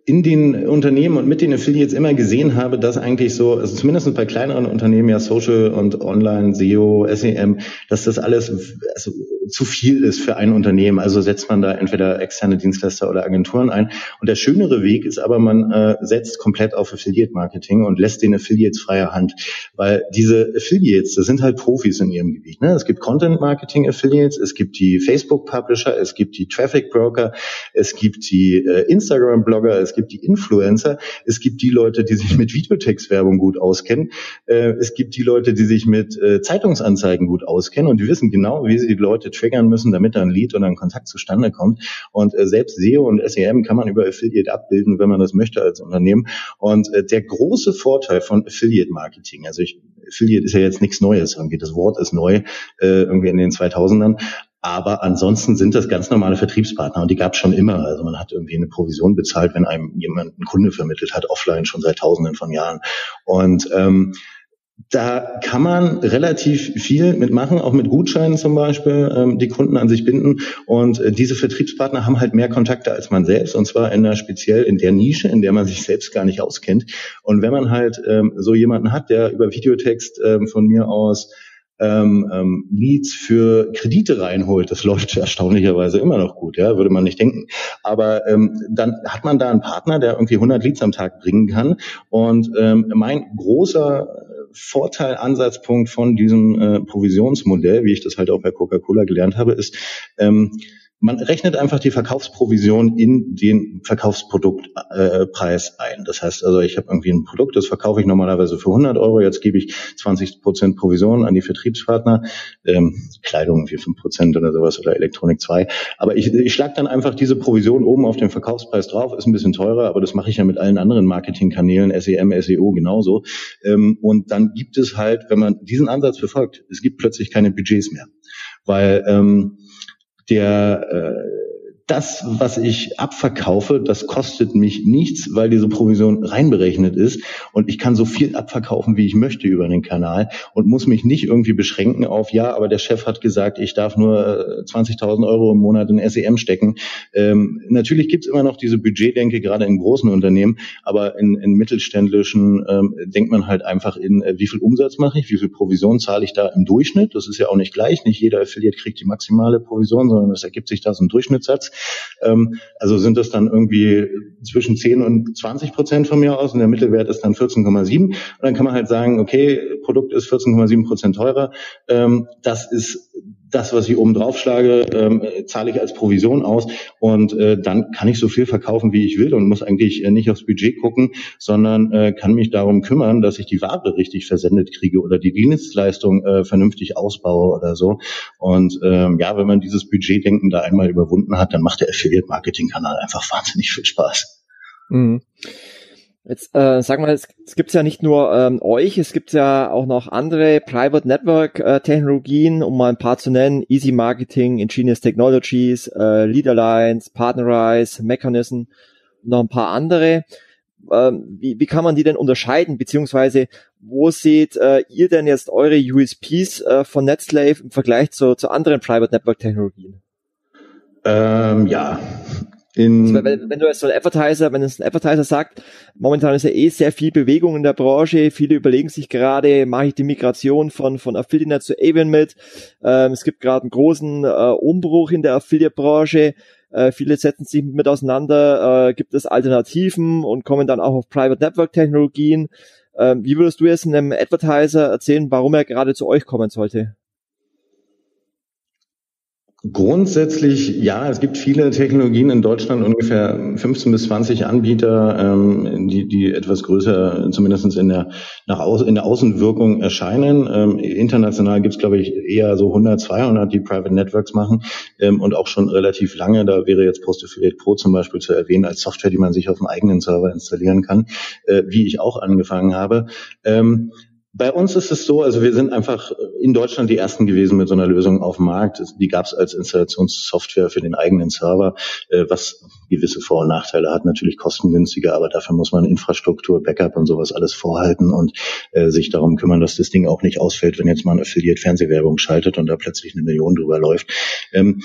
C: in den Unternehmen und mit den Affiliates immer gesehen habe, dass eigentlich so, also zumindest bei kleineren Unternehmen ja Social und Online, SEO, SEM, dass das alles also zu viel ist für ein Unternehmen. Also setzt man da entweder externe Dienstleister oder Agenturen ein. Und der schönere Weg ist aber, man äh, setzt komplett auf Affiliate-Marketing und lässt den Affiliates freie Hand. Weil diese Affiliates, das sind halt Profis in ihrem Gebiet. Ne? Es gibt Content-Marketing-Affiliates, es gibt die Facebook-Publisher, es gibt die Traffic-Broker, es gibt die äh, Instagram-Blogger, es gibt die Influencer, es gibt die Leute, die sich mit Videotextwerbung gut auskennen, äh, es gibt die Leute, die sich mit äh, Zeitungsanzeigen gut auskennen und die wissen genau, wie sie die Leute triggern müssen, damit da ein Lead oder ein Kontakt zustande kommt. Und äh, selbst SEO und SEM kann man über Affiliate abbilden, wenn man das möchte als Unternehmen. Und der große Vorteil von Affiliate Marketing, also ich, Affiliate ist ja jetzt nichts Neues irgendwie, das Wort ist neu irgendwie in den 2000ern, aber ansonsten sind das ganz normale Vertriebspartner und die gab es schon immer. Also man hat irgendwie eine Provision bezahlt, wenn einem jemand einen Kunde vermittelt hat, offline schon seit Tausenden von Jahren. Und ähm, da kann man relativ viel mitmachen, auch mit Gutscheinen zum Beispiel, ähm, die Kunden an sich binden. Und äh, diese Vertriebspartner haben halt mehr Kontakte als man selbst, und zwar in der speziell in der Nische, in der man sich selbst gar nicht auskennt. Und wenn man halt ähm, so jemanden hat, der über Videotext ähm, von mir aus ähm, ähm, Leads für Kredite reinholt. Das läuft erstaunlicherweise immer noch gut, ja, würde man nicht denken. Aber ähm, dann hat man da einen Partner, der irgendwie 100 Leads am Tag bringen kann. Und ähm, mein großer Vorteil, Ansatzpunkt von diesem äh, Provisionsmodell, wie ich das halt auch bei Coca-Cola gelernt habe, ist, ähm, man rechnet einfach die Verkaufsprovision in den Verkaufsproduktpreis äh, ein. Das heißt also, ich habe irgendwie ein Produkt, das verkaufe ich normalerweise für 100 Euro, jetzt gebe ich 20 Prozent Provision an die Vertriebspartner, ähm, Kleidung wie 5 Prozent oder sowas oder Elektronik 2. Aber ich, ich schlage dann einfach diese Provision oben auf den Verkaufspreis drauf, ist ein bisschen teurer, aber das mache ich ja mit allen anderen Marketingkanälen, SEM, SEO genauso. Ähm, und dann gibt es halt, wenn man diesen Ansatz verfolgt, es gibt plötzlich keine Budgets mehr. Weil ähm, der, äh, das, was ich abverkaufe, das kostet mich nichts, weil diese Provision reinberechnet ist und ich kann so viel abverkaufen, wie ich möchte über den Kanal und muss mich nicht irgendwie beschränken auf, ja, aber der Chef hat gesagt, ich darf nur 20.000 äh, Euro im Monat in SEM stecken. Ähm, natürlich gibt's immer noch diese Budgetdenke, gerade in großen Unternehmen, aber in, in mittelständischen ähm, denkt man halt einfach in, äh, wie viel Umsatz mache ich, wie viel Provision zahle ich da im Durchschnitt. Das ist ja auch nicht gleich, nicht jeder Affiliate kriegt die maximale Provision, sondern es ergibt sich da so ein Durchschnittssatz. Ähm, also sind das dann irgendwie zwischen 10 und 20 Prozent von mir aus und der Mittelwert ist dann 14,7. Und dann kann man halt sagen, okay, Produkt ist 14,7 Prozent teurer. Ähm, das ist das, was ich oben drauf schlage, ähm, zahle ich als Provision aus und äh, dann kann ich so viel verkaufen, wie ich will und muss eigentlich äh, nicht aufs Budget gucken, sondern äh, kann mich darum kümmern, dass ich die Ware richtig versendet kriege oder die Dienstleistung äh, vernünftig ausbaue oder so. Und ähm, ja, wenn man dieses Budgetdenken da einmal überwunden hat, dann macht der Affiliate-Marketing-Kanal einfach wahnsinnig viel Spaß. Mhm.
B: Jetzt äh, sag mal, es, es gibt ja nicht nur ähm, euch, es gibt ja auch noch andere Private Network äh, Technologien, um mal ein paar zu nennen: Easy Marketing, Ingenious Technologies, äh, Lead Alliance, Partnerize, Mechanism, noch ein paar andere. Ähm, wie, wie kann man die denn unterscheiden, beziehungsweise wo seht äh, ihr denn jetzt eure USPs äh, von NetSlave im Vergleich zu, zu anderen Private Network Technologien?
C: Ähm, ja,
B: in also, wenn, wenn, du als Advertiser, wenn es ein Advertiser sagt, momentan ist ja eh sehr viel Bewegung in der Branche, viele überlegen sich gerade, mache ich die Migration von, von Affiliate zu Avian mit. Ähm, es gibt gerade einen großen äh, Umbruch in der Affiliate-Branche. Äh, viele setzen sich mit auseinander, äh, gibt es Alternativen und kommen dann auch auf Private Network Technologien. Ähm, wie würdest du jetzt einem Advertiser erzählen, warum er gerade zu euch kommen sollte?
C: Grundsätzlich ja, es gibt viele Technologien in Deutschland, ungefähr 15 bis 20 Anbieter, ähm, die, die etwas größer, zumindest in der, nach Au in der Außenwirkung erscheinen. Ähm, international gibt es, glaube ich, eher so 100, 200, die Private Networks machen ähm, und auch schon relativ lange. Da wäre jetzt Post Affiliate Pro zum Beispiel zu erwähnen als Software, die man sich auf dem eigenen Server installieren kann, äh, wie ich auch angefangen habe. Ähm, bei uns ist es so, also wir sind einfach in Deutschland die ersten gewesen mit so einer Lösung auf dem Markt. Die gab es als Installationssoftware für den eigenen Server, äh, was gewisse Vor- und Nachteile hat, natürlich kostengünstiger, aber dafür muss man Infrastruktur, Backup und sowas alles vorhalten und äh, sich darum kümmern, dass das Ding auch nicht ausfällt, wenn jetzt mal ein Affiliate Fernsehwerbung schaltet und da plötzlich eine Million drüber läuft. Ähm,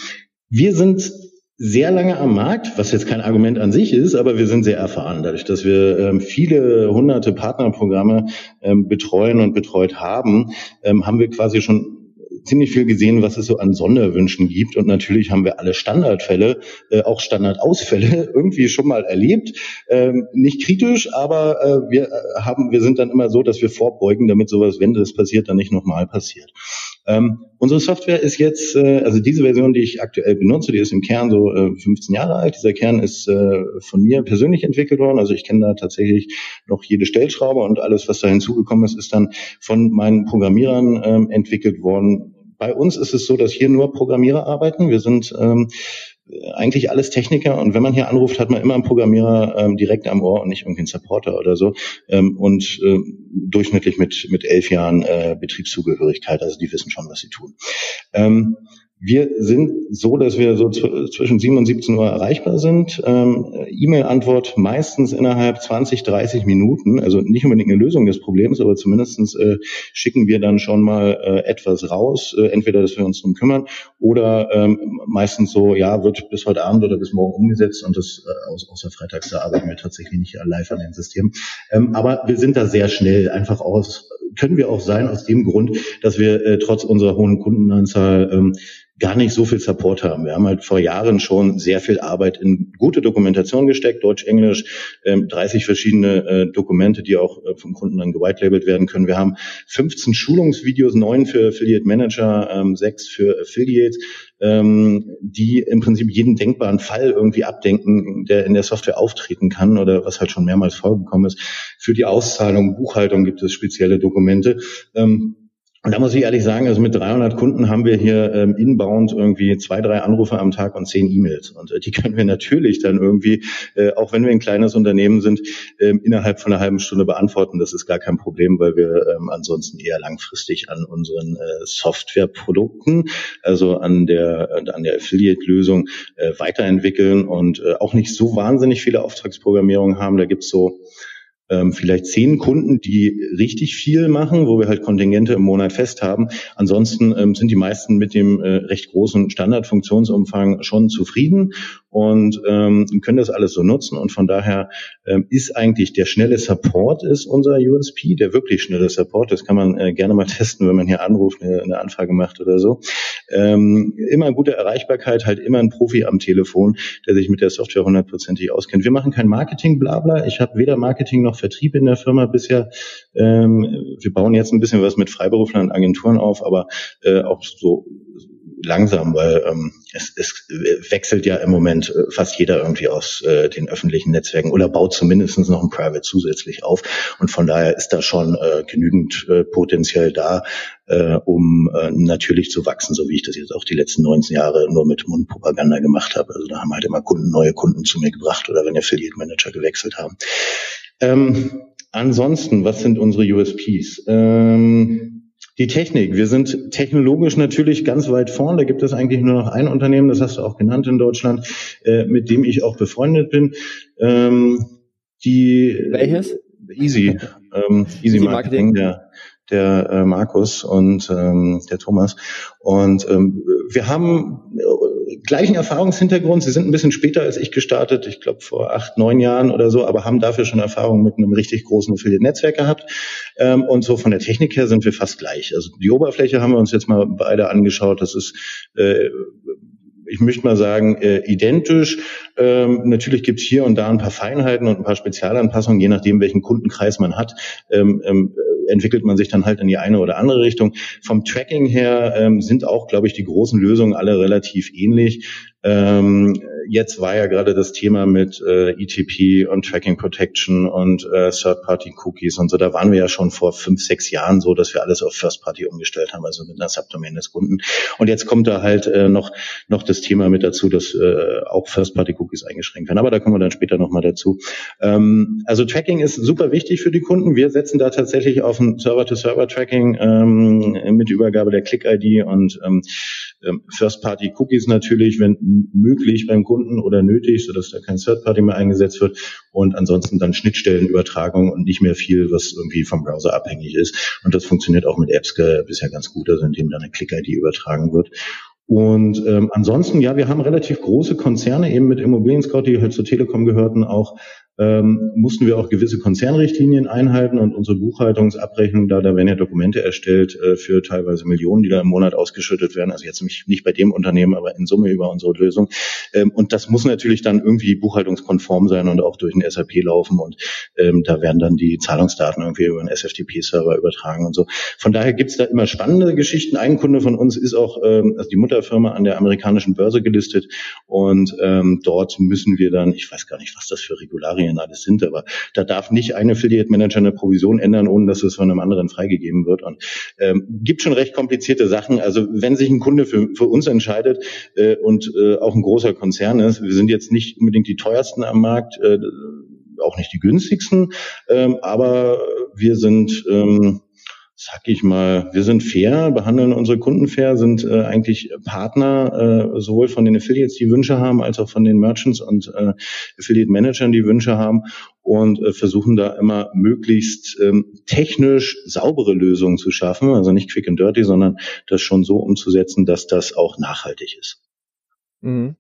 C: wir sind sehr lange am Markt, was jetzt kein Argument an sich ist, aber wir sind sehr erfahren. Dadurch, dass wir ähm, viele hunderte Partnerprogramme ähm, betreuen und betreut haben, ähm, haben wir quasi schon ziemlich viel gesehen, was es so an Sonderwünschen gibt. Und natürlich haben wir alle Standardfälle, äh, auch Standardausfälle irgendwie schon mal erlebt. Ähm, nicht kritisch, aber äh, wir äh, haben, wir sind dann immer so, dass wir vorbeugen, damit sowas, wenn das passiert, dann nicht nochmal passiert. Ähm, unsere Software ist jetzt, äh, also diese Version, die ich aktuell benutze, die ist im Kern so äh, 15 Jahre alt. Dieser Kern ist äh, von mir persönlich entwickelt worden. Also ich kenne da tatsächlich noch jede Stellschraube und alles, was da hinzugekommen ist, ist dann von meinen Programmierern ähm, entwickelt worden. Bei uns ist es so, dass hier nur Programmierer arbeiten. Wir sind ähm, eigentlich alles Techniker und wenn man hier anruft, hat man immer einen Programmierer ähm, direkt am Ohr und nicht irgendwie einen Supporter oder so ähm, und äh, durchschnittlich mit mit elf Jahren äh, Betriebszugehörigkeit, also die wissen schon, was sie tun. Ähm, wir sind so, dass wir so zwischen 7 und 17 Uhr erreichbar sind. Ähm, E-Mail-Antwort meistens innerhalb 20, 30 Minuten. Also nicht unbedingt eine Lösung des Problems, aber zumindestens äh, schicken wir dann schon mal äh, etwas raus. Äh, entweder, dass wir uns drum kümmern oder ähm, meistens so, ja, wird bis heute Abend oder bis morgen umgesetzt und das äh, aus, außer Freitags, da arbeiten wir tatsächlich nicht live an dem System. Ähm, aber wir sind da sehr schnell, einfach aus, können wir auch sein aus dem Grund, dass wir äh, trotz unserer hohen Kundenanzahl ähm, gar nicht so viel Support haben. Wir haben halt vor Jahren schon sehr viel Arbeit in gute Dokumentation gesteckt, Deutsch, Englisch, äh, 30 verschiedene äh, Dokumente, die auch äh, vom Kunden dann gewitelabelt werden können. Wir haben 15 Schulungsvideos, neun für Affiliate Manager, ähm, sechs für Affiliates, ähm, die im Prinzip jeden denkbaren Fall irgendwie abdenken, der in der Software auftreten kann oder was halt schon mehrmals vorgekommen ist. Für die Auszahlung, Buchhaltung gibt es spezielle Dokumente. Und da muss ich ehrlich sagen, also mit 300 Kunden haben wir hier ähm, inbound irgendwie zwei, drei Anrufe am Tag und zehn E-Mails. Und äh, die können wir natürlich dann irgendwie, äh, auch wenn wir ein kleines Unternehmen sind, äh, innerhalb von einer halben Stunde beantworten. Das ist gar kein Problem, weil wir ähm, ansonsten eher langfristig an unseren äh, Softwareprodukten, also an der, an der Affiliate-Lösung äh, weiterentwickeln und äh, auch nicht so wahnsinnig viele Auftragsprogrammierungen haben. Da gibt's so ähm, vielleicht zehn Kunden, die richtig viel machen, wo wir halt Kontingente im Monat fest haben. Ansonsten ähm, sind die meisten mit dem äh, recht großen Standardfunktionsumfang schon zufrieden und ähm, können das alles so nutzen. Und von daher ähm, ist eigentlich der schnelle Support ist unser USP, der wirklich schnelle Support. Das kann man äh, gerne mal testen, wenn man hier anruft, eine, eine Anfrage macht oder so. Ähm, immer gute Erreichbarkeit, halt immer ein Profi am Telefon, der sich mit der Software hundertprozentig auskennt. Wir machen kein Marketing, blabla. Ich habe weder Marketing noch Vertrieb in der Firma bisher. Ähm, wir bauen jetzt ein bisschen was mit Freiberuflern und Agenturen auf, aber äh, auch so langsam, weil ähm, es, es wechselt ja im Moment äh, fast jeder irgendwie aus äh, den öffentlichen Netzwerken oder baut zumindest noch ein Private zusätzlich auf. Und von daher ist da schon äh, genügend äh, potenziell da, äh, um äh, natürlich zu wachsen, so wie ich das jetzt auch die letzten 19 Jahre nur mit Mundpropaganda gemacht habe. Also da haben halt immer Kunden neue Kunden zu mir gebracht oder wenn Affiliate Manager gewechselt haben. Ähm, ansonsten, was sind unsere USPs? Ähm, die Technik. Wir sind technologisch natürlich ganz weit vorn. Da gibt es eigentlich nur noch ein Unternehmen, das hast du auch genannt in Deutschland, äh, mit dem ich auch befreundet bin. Ähm, die
B: Welches?
C: Easy. Ähm, Easy, Easy Marketing, Marketing. Der, der äh, Markus und ähm, der Thomas. Und ähm, wir haben gleichen Erfahrungshintergrund. Sie sind ein bisschen später als ich gestartet, ich glaube vor acht, neun Jahren oder so, aber haben dafür schon Erfahrung mit einem richtig großen Affiliate-Netzwerk gehabt. Ähm, und so von der Technik her sind wir fast gleich. Also die Oberfläche haben wir uns jetzt mal beide angeschaut. Das ist äh, ich möchte mal sagen, äh, identisch. Ähm, natürlich gibt es hier und da ein paar Feinheiten und ein paar Spezialanpassungen, je nachdem, welchen Kundenkreis man hat. Ähm, ähm, entwickelt man sich dann halt in die eine oder andere Richtung. Vom Tracking her ähm, sind auch, glaube ich, die großen Lösungen alle relativ ähnlich. Ähm, jetzt war ja gerade das Thema mit äh, ETP und Tracking Protection und äh, Third-Party-Cookies und so. Da waren wir ja schon vor fünf, sechs Jahren so, dass wir alles auf First-Party umgestellt haben, also mit einer Subdomain des Kunden. Und jetzt kommt da halt äh, noch, noch das Thema mit dazu, dass äh, auch First-Party-Cookies eingeschränkt werden. Aber da kommen wir dann später nochmal dazu. Ähm, also Tracking ist super wichtig für die Kunden. Wir setzen da tatsächlich auf ein Server-to-Server-Tracking ähm, mit Übergabe der Click-ID und ähm, ähm, First-Party-Cookies natürlich, wenn möglich beim Kunden oder nötig, sodass da kein Third-Party mehr eingesetzt wird und ansonsten dann Schnittstellenübertragung und nicht mehr viel, was irgendwie vom Browser abhängig ist. Und das funktioniert auch mit Apps bisher ganz gut, also indem dann eine Click-ID übertragen wird. Und ähm, ansonsten, ja, wir haben relativ große Konzerne eben mit Immobilien Scout, die halt zur Telekom gehörten, auch ähm, mussten wir auch gewisse Konzernrichtlinien einhalten und unsere Buchhaltungsabrechnung, da, da werden ja Dokumente erstellt äh, für teilweise Millionen, die da im Monat ausgeschüttet werden. Also jetzt nicht, nicht bei dem Unternehmen, aber in Summe über unsere Lösung. Ähm, und das muss natürlich dann irgendwie buchhaltungskonform sein und auch durch den SAP laufen. Und ähm, da werden dann die Zahlungsdaten irgendwie über einen SFTP-Server übertragen und so. Von daher gibt's da immer spannende Geschichten. Ein Kunde von uns ist auch ähm, also die Mutterfirma an der amerikanischen Börse gelistet und ähm, dort müssen wir dann, ich weiß gar nicht, was das für Regularien Szenarien alles sind, aber da darf nicht ein Affiliate Manager eine Provision ändern, ohne dass es von einem anderen freigegeben wird. Und ähm, gibt schon recht komplizierte Sachen. Also wenn sich ein Kunde für, für uns entscheidet äh, und äh, auch ein großer Konzern ist, wir sind jetzt nicht unbedingt die teuersten am Markt, äh, auch nicht die günstigsten, ähm, aber wir sind ähm, sag ich mal, wir sind fair, behandeln unsere Kunden fair, sind äh, eigentlich Partner äh, sowohl von den Affiliates, die Wünsche haben, als auch von den Merchants und äh, Affiliate Managern, die Wünsche haben und äh, versuchen da immer möglichst ähm, technisch saubere Lösungen zu schaffen, also nicht quick and dirty, sondern das schon so umzusetzen, dass das auch nachhaltig ist.
B: Mhm.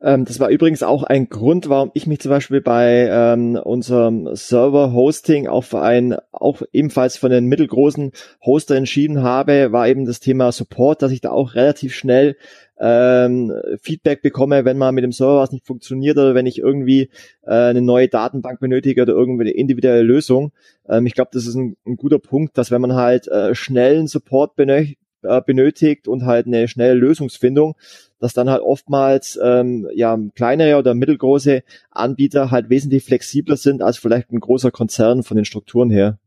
B: Ähm, das war übrigens auch ein Grund, warum ich mich zum Beispiel bei ähm, unserem Server-Hosting auch für einen, auch ebenfalls von den mittelgroßen Hoster entschieden habe, war eben das Thema Support, dass ich da auch relativ schnell ähm, Feedback bekomme, wenn mal mit dem Server was nicht funktioniert oder wenn ich irgendwie äh, eine neue Datenbank benötige oder irgendwie eine individuelle Lösung. Ähm, ich glaube, das ist ein, ein, guter Punkt, dass wenn man halt äh, schnellen Support benötigt, äh, benötigt und halt eine schnelle Lösungsfindung, dass dann halt oftmals ähm, ja kleinere oder mittelgroße Anbieter halt wesentlich flexibler sind als vielleicht ein großer Konzern von den Strukturen her.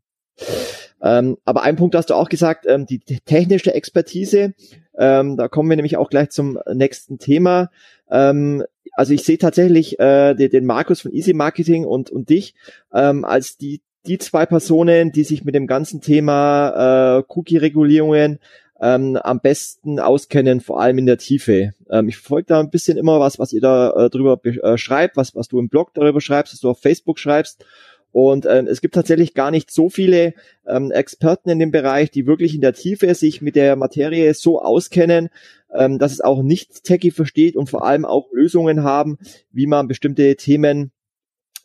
B: Ähm, aber ein Punkt hast du auch gesagt, ähm, die technische Expertise. Ähm, da kommen wir nämlich auch gleich zum nächsten Thema. Ähm, also ich sehe tatsächlich äh, den, den Markus von Easy Marketing und, und dich ähm, als die, die zwei Personen, die sich mit dem ganzen Thema äh, Cookie-Regulierungen ähm, am besten auskennen, vor allem in der Tiefe. Ähm, ich verfolge da ein bisschen immer was, was ihr da äh, drüber äh, schreibt, was, was du im Blog darüber schreibst, was du auf Facebook schreibst. Und äh, es gibt tatsächlich gar nicht so viele ähm, Experten in dem Bereich, die wirklich in der Tiefe sich mit der Materie so auskennen, ähm, dass es auch nicht techy versteht und vor allem auch Lösungen haben, wie man bestimmte Themen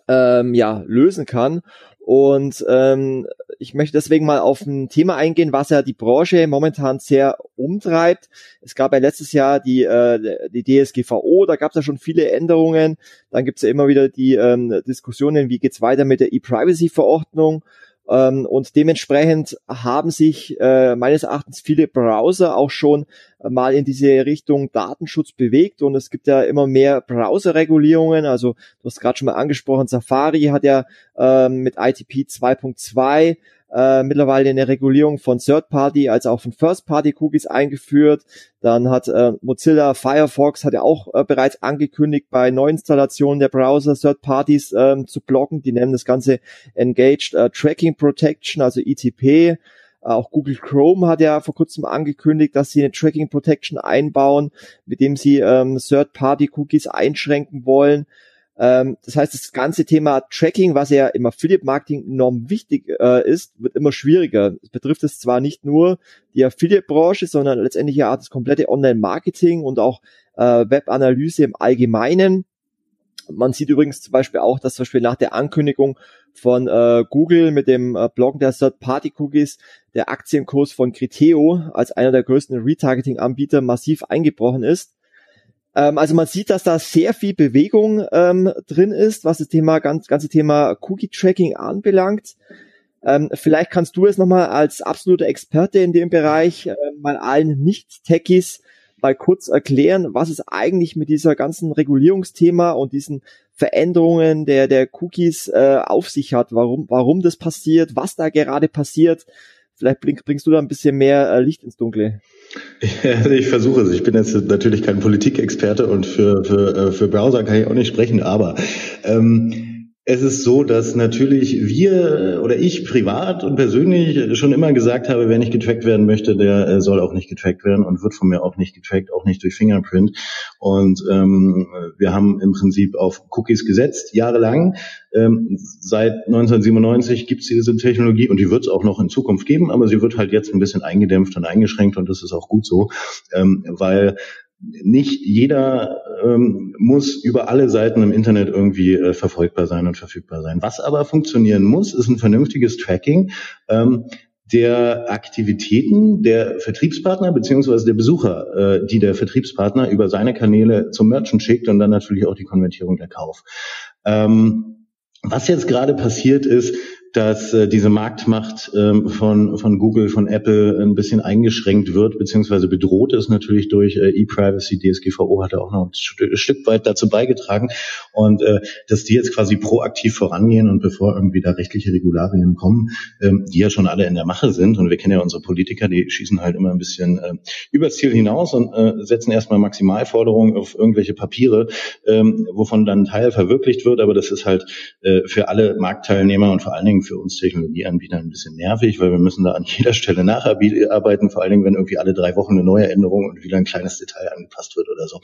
B: ähm, ja lösen kann. Und ähm, ich möchte deswegen mal auf ein Thema eingehen, was ja die Branche momentan sehr umtreibt. Es gab ja letztes Jahr die, äh, die DSGVO, da gab es ja schon viele Änderungen. Dann gibt es ja immer wieder die ähm, Diskussionen, wie geht's weiter mit der E-Privacy-Verordnung. Ähm, und dementsprechend haben sich äh, meines Erachtens viele Browser auch schon mal in diese Richtung Datenschutz bewegt und es gibt ja immer mehr Browserregulierungen. Also du hast gerade schon mal angesprochen, Safari hat ja ähm, mit ITP 2.2 äh, mittlerweile eine Regulierung von Third-Party als auch von First-Party-Cookies eingeführt. Dann hat äh, Mozilla Firefox hat ja auch äh, bereits angekündigt, bei Neuinstallationen der Browser Third-Parties ähm, zu blocken. Die nennen das Ganze Engaged äh, Tracking Protection, also ETP. Auch Google Chrome hat ja vor kurzem angekündigt, dass sie eine Tracking Protection einbauen, mit dem sie ähm, Third-Party-Cookies einschränken wollen. Ähm, das heißt, das ganze Thema Tracking, was ja im Affiliate-Marketing enorm wichtig äh, ist, wird immer schwieriger. Es betrifft es zwar nicht nur die Affiliate-Branche, sondern letztendlich ja das komplette Online-Marketing und auch äh, Web-Analyse im Allgemeinen. Man sieht übrigens zum Beispiel auch, dass zum Beispiel nach der Ankündigung von äh, Google mit dem äh, Bloggen der Third-Party-Cookies der Aktienkurs von Criteo als einer der größten Retargeting-Anbieter massiv eingebrochen ist. Ähm, also man sieht, dass da sehr viel Bewegung ähm, drin ist, was das Thema, ganz, ganze Thema Cookie-Tracking anbelangt. Ähm, vielleicht kannst du es nochmal als absoluter Experte in dem Bereich äh, mal allen Nicht-Techies mal kurz erklären, was es eigentlich mit dieser ganzen Regulierungsthema und diesen Veränderungen der, der Cookies äh, auf sich hat, warum, warum das passiert, was da gerade passiert. Vielleicht bringst du da ein bisschen mehr äh, Licht ins Dunkle.
C: Ja, ich versuche es. Ich bin jetzt natürlich kein Politikexperte und für, für, äh, für Browser kann ich auch nicht sprechen, aber ähm, es ist so, dass natürlich wir oder ich privat und persönlich schon immer gesagt habe, wer nicht getrackt werden möchte, der äh, soll auch nicht getrackt werden und wird von mir auch nicht getrackt, auch nicht durch Fingerprint. Und ähm, wir haben im Prinzip auf Cookies gesetzt, jahrelang. Ähm, seit 1997 gibt es diese Technologie und die wird es auch noch in Zukunft geben, aber sie wird halt jetzt ein bisschen eingedämpft und eingeschränkt und das ist auch gut so, ähm, weil nicht jeder ähm, muss über alle Seiten im Internet irgendwie äh, verfolgbar sein und verfügbar sein. Was aber funktionieren muss, ist ein vernünftiges Tracking ähm, der Aktivitäten der Vertriebspartner beziehungsweise der Besucher, äh, die der Vertriebspartner über seine Kanäle zum Merchant schickt und dann natürlich auch die Konvertierung der Kauf. Ähm, was jetzt gerade passiert ist, dass äh, diese Marktmacht ähm, von, von Google, von Apple ein bisschen eingeschränkt wird, beziehungsweise bedroht ist natürlich durch äh, E-Privacy. DSGVO hat ja auch noch ein Stück, Stück weit dazu beigetragen. Und äh, dass die jetzt quasi proaktiv vorangehen und bevor irgendwie da rechtliche Regularien kommen, ähm, die ja schon alle in der Mache sind, und wir kennen ja unsere Politiker, die schießen halt immer ein bisschen äh, übers Ziel hinaus und äh, setzen erstmal Maximalforderungen auf irgendwelche Papiere, ähm, wovon dann ein Teil verwirklicht wird, aber das ist halt äh, für alle Marktteilnehmer und vor allen Dingen für uns Technologieanbieter ein bisschen nervig, weil wir müssen da an jeder Stelle nacharbeiten, vor allen Dingen, wenn irgendwie alle drei Wochen eine neue Änderung und wieder ein kleines Detail angepasst wird oder so.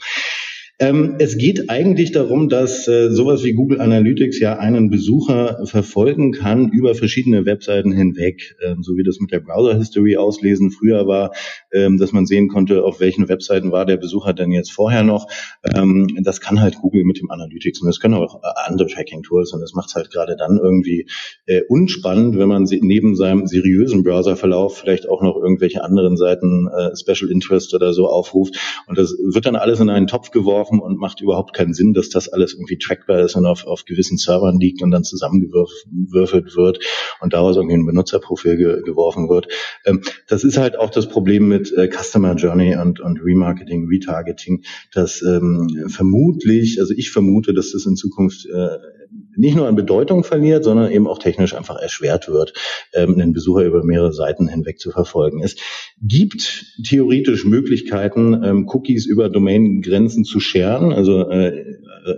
C: Ähm, es geht eigentlich darum, dass äh, sowas wie Google Analytics ja einen Besucher verfolgen kann über verschiedene Webseiten hinweg, ähm, so wie das mit der Browser History auslesen früher war, ähm, dass man sehen konnte, auf welchen Webseiten war der Besucher denn jetzt vorher noch. Ähm, das kann halt Google mit dem Analytics und das können auch äh, andere Tracking Tools und das macht es halt gerade dann irgendwie äh, unspannend, wenn man neben seinem seriösen Browserverlauf vielleicht auch noch irgendwelche anderen Seiten äh, Special Interest oder so aufruft und das wird dann alles in einen Topf geworfen geworfen und macht überhaupt keinen Sinn, dass das alles irgendwie trackbar ist und auf, auf gewissen Servern liegt und dann zusammengewürfelt wird und daraus irgendwie ein Benutzerprofil ge geworfen wird. Ähm, das ist halt auch das Problem mit äh, Customer Journey und, und Remarketing, Retargeting, dass ähm, vermutlich, also ich vermute, dass das in Zukunft äh, nicht nur an Bedeutung verliert, sondern eben auch technisch einfach erschwert wird, ähm, einen Besucher über mehrere Seiten hinweg zu verfolgen. Es gibt theoretisch Möglichkeiten, ähm, Cookies über Domain-Grenzen zu scheren. Also äh,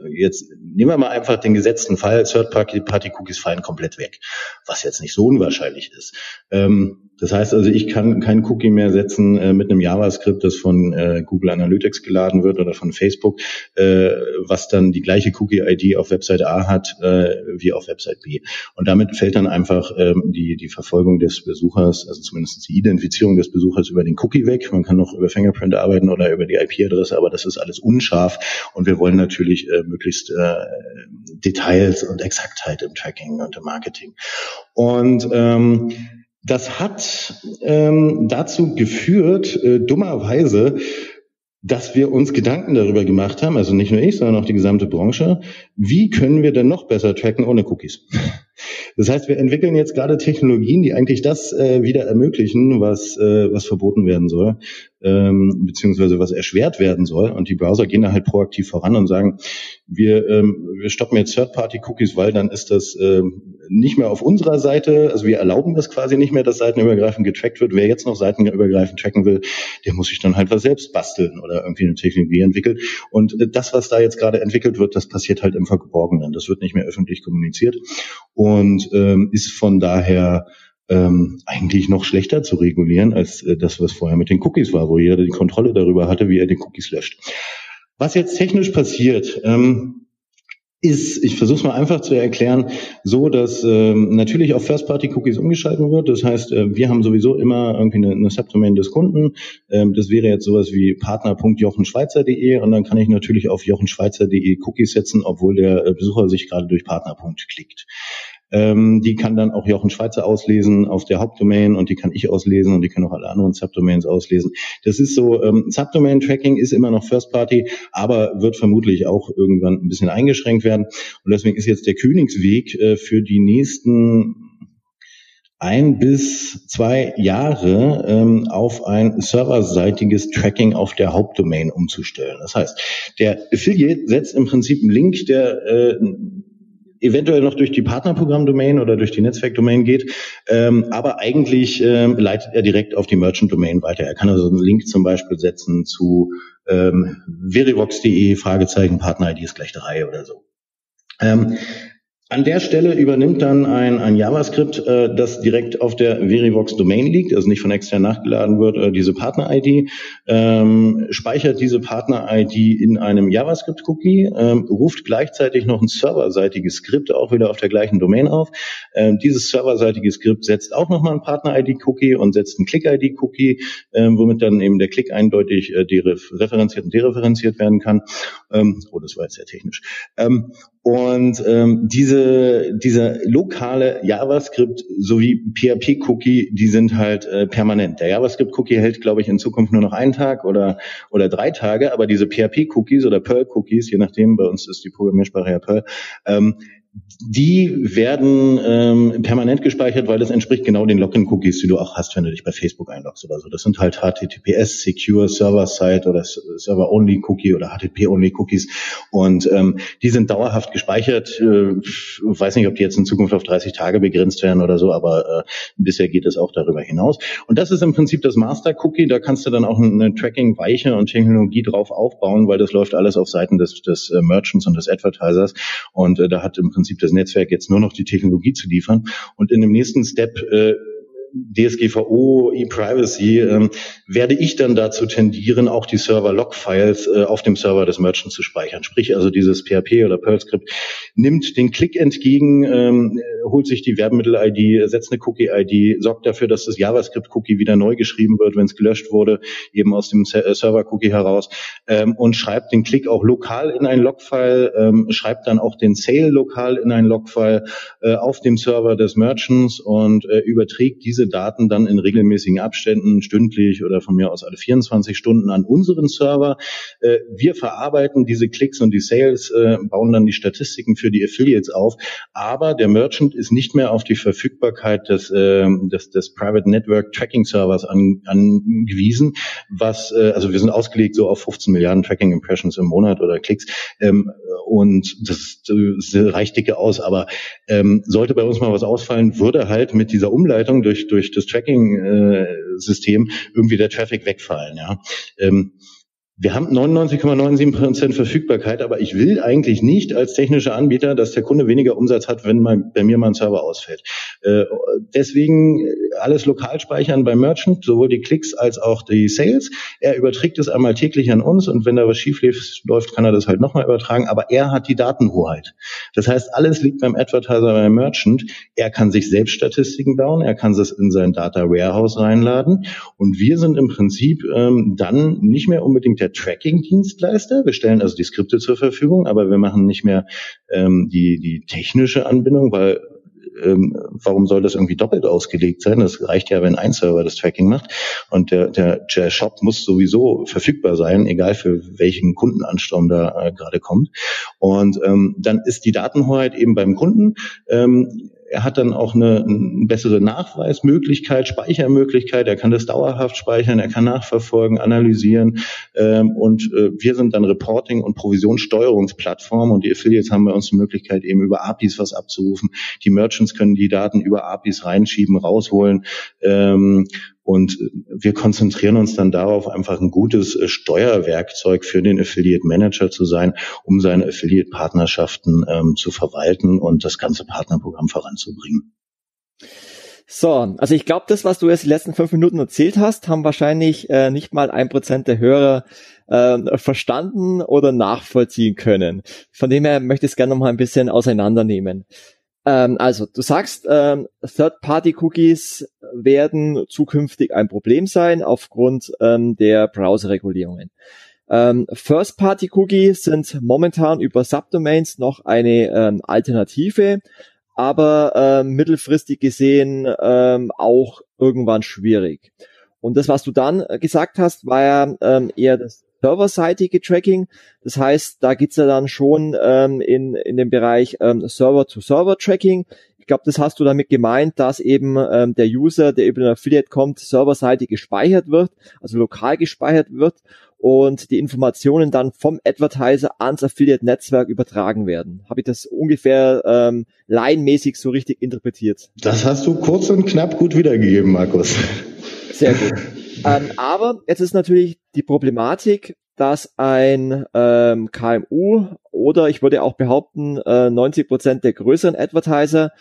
C: jetzt nehmen wir mal einfach den gesetzten Fall, Third-Party-Cookies fallen komplett weg, was jetzt nicht so unwahrscheinlich ist. Ähm, das heißt also, ich kann keinen Cookie mehr setzen äh, mit einem JavaScript, das von äh, Google Analytics geladen wird oder von Facebook, äh, was dann die gleiche Cookie-ID auf Website A hat äh, wie auf Website B. Und damit fällt dann einfach ähm, die, die Verfolgung des Besuchers, also zumindest die Identifizierung des Besuchers über den Cookie weg. Man kann noch über Fingerprint arbeiten oder über die IP-Adresse, aber das ist alles unscharf. Und wir wollen natürlich äh, möglichst äh, Details und Exaktheit im Tracking und im Marketing. Und ähm, das hat ähm, dazu geführt, äh, dummerweise, dass wir uns Gedanken darüber gemacht haben, also nicht nur ich, sondern auch die gesamte Branche, wie können wir denn noch besser tracken ohne Cookies? Das heißt, wir entwickeln jetzt gerade Technologien, die eigentlich das äh, wieder ermöglichen, was, äh, was verboten werden soll ähm, beziehungsweise was erschwert werden soll. Und die Browser gehen da halt proaktiv voran und sagen, wir, ähm, wir stoppen jetzt Third-Party-Cookies, weil dann ist das ähm, nicht mehr auf unserer Seite. Also wir erlauben das quasi nicht mehr, dass seitenübergreifend getrackt wird. Wer jetzt noch seitenübergreifend tracken will, der muss sich dann halt was selbst basteln oder irgendwie eine Technologie entwickeln. Und äh, das, was da jetzt gerade entwickelt wird, das passiert halt im Verborgenen. Das wird nicht mehr öffentlich kommuniziert und ähm, ist von daher ähm, eigentlich noch schlechter zu regulieren als äh, das, was vorher mit den Cookies war, wo jeder die Kontrolle darüber hatte, wie er die Cookies löscht. Was jetzt technisch passiert, ähm, ist, ich versuche es mal einfach zu erklären, so, dass ähm, natürlich auf First-Party-Cookies umgeschalten wird. Das heißt, äh, wir haben sowieso immer irgendwie eine, eine Subdomain des Kunden. Ähm, das wäre jetzt sowas wie partner.jochenschweizer.de und dann kann ich natürlich auf jochenschweizer.de Cookies setzen, obwohl der äh, Besucher sich gerade durch Partner. klickt. Ähm, die kann dann auch Jochen Schweizer auslesen auf der Hauptdomain und die kann ich auslesen und die können auch alle anderen Subdomains auslesen. Das ist so, ähm, Subdomain-Tracking ist immer noch First Party, aber wird vermutlich auch irgendwann ein bisschen eingeschränkt werden. Und deswegen ist jetzt der Königsweg äh, für die nächsten ein bis zwei Jahre ähm, auf ein serverseitiges Tracking auf der Hauptdomain umzustellen. Das heißt, der Affiliate setzt im Prinzip einen Link, der äh, eventuell noch durch die Partnerprogramm-Domain oder durch die Netzwerk-Domain geht, ähm, aber eigentlich ähm, leitet er direkt auf die Merchant-Domain weiter. Er kann also einen Link zum Beispiel setzen zu ähm, verivox.de, Fragezeichen, Partner-ID ist gleich drei oder so. Ähm, an der Stelle übernimmt dann ein, ein JavaScript, äh, das direkt auf der Verivox-Domain liegt, also nicht von extern nachgeladen wird, äh, diese Partner-ID, ähm, speichert diese Partner-ID in einem JavaScript-Cookie, ähm, ruft gleichzeitig noch ein serverseitiges Skript auch wieder auf der gleichen Domain auf. Ähm, dieses serverseitige Skript setzt auch nochmal ein Partner-ID-Cookie und setzt ein Click-ID-Cookie, ähm, womit dann eben der Klick eindeutig äh, referenziert und dereferenziert werden kann. Ähm, oh, das war jetzt sehr technisch. Ähm, und ähm, diese, dieser lokale JavaScript sowie PHP-Cookie, die sind halt äh, permanent. Der JavaScript-Cookie hält, glaube ich, in Zukunft nur noch einen Tag oder, oder drei Tage, aber diese PHP-Cookies oder Perl-Cookies, je nachdem, bei uns ist die Programmiersprache ja Perl, ähm, die werden ähm, permanent gespeichert, weil das entspricht genau den Login-Cookies, die du auch hast, wenn du dich bei Facebook einloggst oder so. Das sind halt HTTPS, Secure Server-Side oder Server-Only-Cookie oder HTTP-Only-Cookies und ähm, die sind dauerhaft gespeichert. Äh, weiß nicht, ob die jetzt in Zukunft auf 30 Tage begrenzt werden oder so, aber äh, bisher geht es auch darüber hinaus. Und das ist im Prinzip das Master-Cookie. Da kannst du dann auch eine Tracking-Weiche und Technologie drauf aufbauen, weil das läuft alles auf Seiten des, des äh, Merchants und des Advertisers und äh, da hat im Prinzip Prinzip das Netzwerk jetzt nur noch die Technologie zu liefern. Und in dem nächsten Step äh, DSGVO, E-Privacy, ähm, werde ich dann dazu tendieren, auch die Server-Log-Files äh, auf dem Server des Merchants zu speichern. Sprich also dieses PHP oder Perl-Skript nimmt den Klick entgegen, ähm, holt sich die Werbemittel-ID, setzt eine Cookie-ID, sorgt dafür, dass das JavaScript-Cookie wieder neu geschrieben wird, wenn es gelöscht wurde, eben aus dem Server-Cookie heraus ähm, und schreibt den Klick auch lokal in ein Log-File, ähm, schreibt dann auch den Sale lokal in ein Log-File äh, auf dem Server des Merchants und äh, überträgt diese diese Daten dann in regelmäßigen Abständen, stündlich oder von mir aus alle 24 Stunden an unseren Server. Äh, wir verarbeiten diese Klicks und die Sales, äh, bauen dann die Statistiken für die Affiliates auf. Aber der Merchant ist nicht mehr auf die Verfügbarkeit des, äh, des, des Private Network Tracking Servers an, angewiesen, was, also wir sind ausgelegt so auf 15 Milliarden Tracking Impressions im Monat oder Klicks. Ähm, und das, das reicht dicke aus, aber ähm, sollte bei uns mal was ausfallen, würde halt mit dieser Umleitung durch, durch das Tracking-System äh, irgendwie der Traffic wegfallen. Ja. Ähm, wir haben 99,97 Prozent Verfügbarkeit, aber ich will eigentlich nicht als technischer Anbieter, dass der Kunde weniger Umsatz hat, wenn mal, bei mir mal ein Server ausfällt. Äh, deswegen alles lokal speichern beim Merchant, sowohl die Klicks als auch die Sales. Er überträgt es einmal täglich an uns und wenn da was schief läuft, kann er das halt nochmal übertragen, aber er hat die Datenhoheit. Das heißt, alles liegt beim Advertiser, beim Merchant. Er kann sich selbst Statistiken bauen, er kann es in sein Data Warehouse reinladen und wir sind im Prinzip ähm, dann nicht mehr unbedingt der Tracking-Dienstleister. Wir stellen also die Skripte zur Verfügung, aber wir machen nicht mehr ähm, die, die technische Anbindung, weil ähm, warum soll das irgendwie doppelt ausgelegt sein? Das reicht ja, wenn ein Server das Tracking macht. Und der, der, der Shop muss sowieso verfügbar sein, egal für welchen Kundenansturm da äh, gerade kommt. Und ähm, dann ist die Datenhoheit eben beim Kunden. Ähm, er hat dann auch eine, eine bessere Nachweismöglichkeit, Speichermöglichkeit. Er kann das dauerhaft speichern, er kann nachverfolgen, analysieren. Ähm, und äh, wir sind dann Reporting- und Provisionssteuerungsplattform und die Affiliates haben bei uns die Möglichkeit, eben über APIs was abzurufen. Die Merchants können die Daten über APIs reinschieben, rausholen. Ähm, und wir konzentrieren uns dann darauf, einfach ein gutes äh, Steuerwerkzeug für den Affiliate Manager zu sein, um seine Affiliate-Partnerschaften ähm, zu verwalten und das ganze Partnerprogramm voranzubringen.
B: So, also ich glaube, das, was du jetzt die letzten fünf Minuten erzählt hast, haben wahrscheinlich äh, nicht mal ein Prozent der Hörer äh, verstanden oder nachvollziehen können. Von dem her möchte ich es gerne noch mal ein bisschen auseinandernehmen. Ähm, also, du sagst, ähm, Third-Party-Cookies werden zukünftig ein Problem sein aufgrund ähm, der Browser-Regulierungen. Ähm, First-Party-Cookies sind momentan über Subdomains noch eine ähm, Alternative, aber ähm, mittelfristig gesehen auch irgendwann schwierig. Und das, was du dann gesagt hast, war ja ähm, eher das serverseitige Tracking. Das heißt, da geht's ja dann schon ähm, in, in dem Bereich ähm, Server-to-Server-Tracking. Ich glaube, das hast du damit gemeint, dass eben ähm, der User, der über den Affiliate kommt, serverseitig gespeichert wird, also lokal gespeichert wird und die Informationen dann vom Advertiser ans Affiliate-Netzwerk übertragen werden. Habe ich das ungefähr ähm, laienmäßig so richtig interpretiert?
C: Das hast du kurz und knapp gut wiedergegeben, Markus.
B: Sehr gut. Ähm, aber jetzt ist natürlich die Problematik, dass ein ähm, KMU oder ich würde auch behaupten, äh, 90 Prozent der größeren Advertiser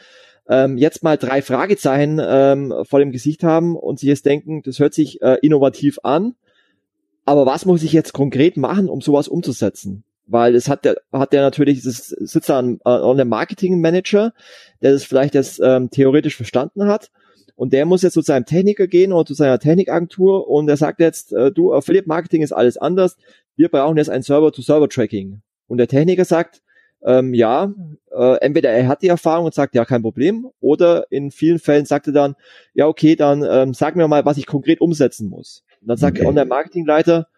B: ähm, jetzt mal drei Fragezeichen ähm, vor dem Gesicht haben und sich jetzt denken, das hört sich äh, innovativ an, aber was muss ich jetzt konkret machen, um sowas umzusetzen? Weil es hat der, hat der natürlich, es sitzt da ein, äh, ein Marketing Manager, der das vielleicht jetzt ähm, theoretisch verstanden hat und der muss jetzt zu seinem Techniker gehen oder zu seiner Technikagentur und er sagt jetzt, äh, du, Affiliate Marketing ist alles anders. Wir brauchen jetzt ein Server-to-Server-Tracking. Und der Techniker sagt, ähm, ja, äh, entweder er hat die Erfahrung und sagt, ja, kein Problem, oder in vielen Fällen sagt er dann, ja, okay, dann ähm, sag mir mal, was ich konkret umsetzen muss. Und dann sagt okay. der Online-Marketing-Leiter,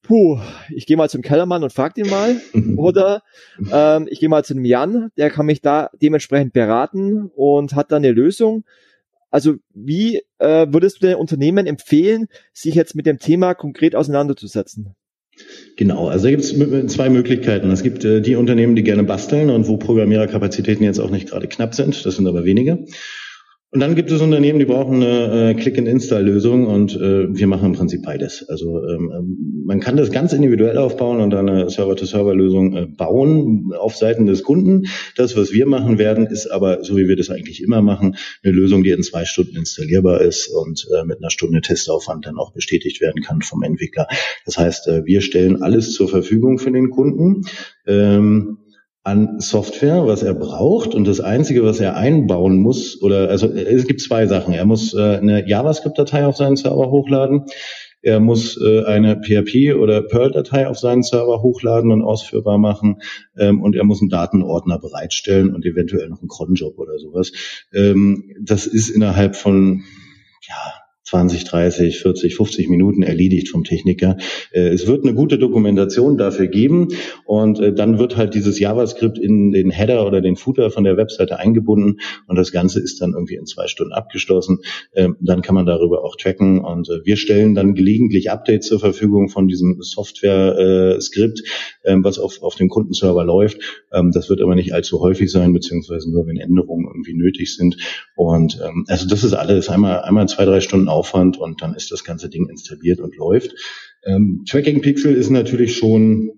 B: puh, ich gehe mal zum Kellermann und frag den mal. Oder ähm, ich gehe mal zu einem Jan, der kann mich da dementsprechend beraten und hat dann eine Lösung. Also wie äh, würdest du den Unternehmen empfehlen, sich jetzt mit dem Thema konkret auseinanderzusetzen?
C: Genau, also da gibt es zwei Möglichkeiten. Es gibt äh, die Unternehmen, die gerne basteln und wo Programmiererkapazitäten jetzt auch nicht gerade knapp sind. Das sind aber wenige. Und dann gibt es Unternehmen, die brauchen eine äh, Click-and-Install-Lösung und äh, wir machen im Prinzip beides. Also ähm, ähm, man kann das ganz individuell aufbauen und dann eine Server-to-Server-Lösung äh, bauen auf Seiten des Kunden. Das, was wir machen werden, ist aber, so wie wir das eigentlich immer machen, eine Lösung, die in zwei Stunden installierbar ist und äh, mit einer Stunde Testaufwand dann auch bestätigt werden kann vom Entwickler. Das heißt, äh, wir stellen alles zur Verfügung für den Kunden. Ähm, an Software, was er braucht. Und das Einzige, was er einbauen muss, oder also es gibt zwei Sachen. Er muss äh, eine JavaScript-Datei auf seinen Server hochladen. Er muss äh, eine PHP oder Perl-Datei auf seinen Server hochladen und ausführbar machen. Ähm, und er muss einen Datenordner bereitstellen und eventuell noch einen Cronjob oder sowas. Ähm, das ist innerhalb von ja, 20, 30, 40, 50 Minuten erledigt vom Techniker. Äh, es wird eine gute Dokumentation dafür geben und äh, dann wird halt dieses JavaScript in den Header oder den Footer von der Webseite eingebunden und das Ganze ist dann irgendwie in zwei Stunden abgeschlossen. Ähm, dann kann man darüber auch tracken und äh, wir stellen dann gelegentlich Updates zur Verfügung von diesem Software-Skript, ähm, was auf, auf dem Kundenserver läuft. Ähm, das wird aber nicht allzu häufig sein, beziehungsweise nur wenn Änderungen irgendwie nötig sind. Und also das ist alles einmal, einmal zwei, drei Stunden Aufwand und dann ist das ganze Ding installiert und läuft. Tracking Pixel ist natürlich schon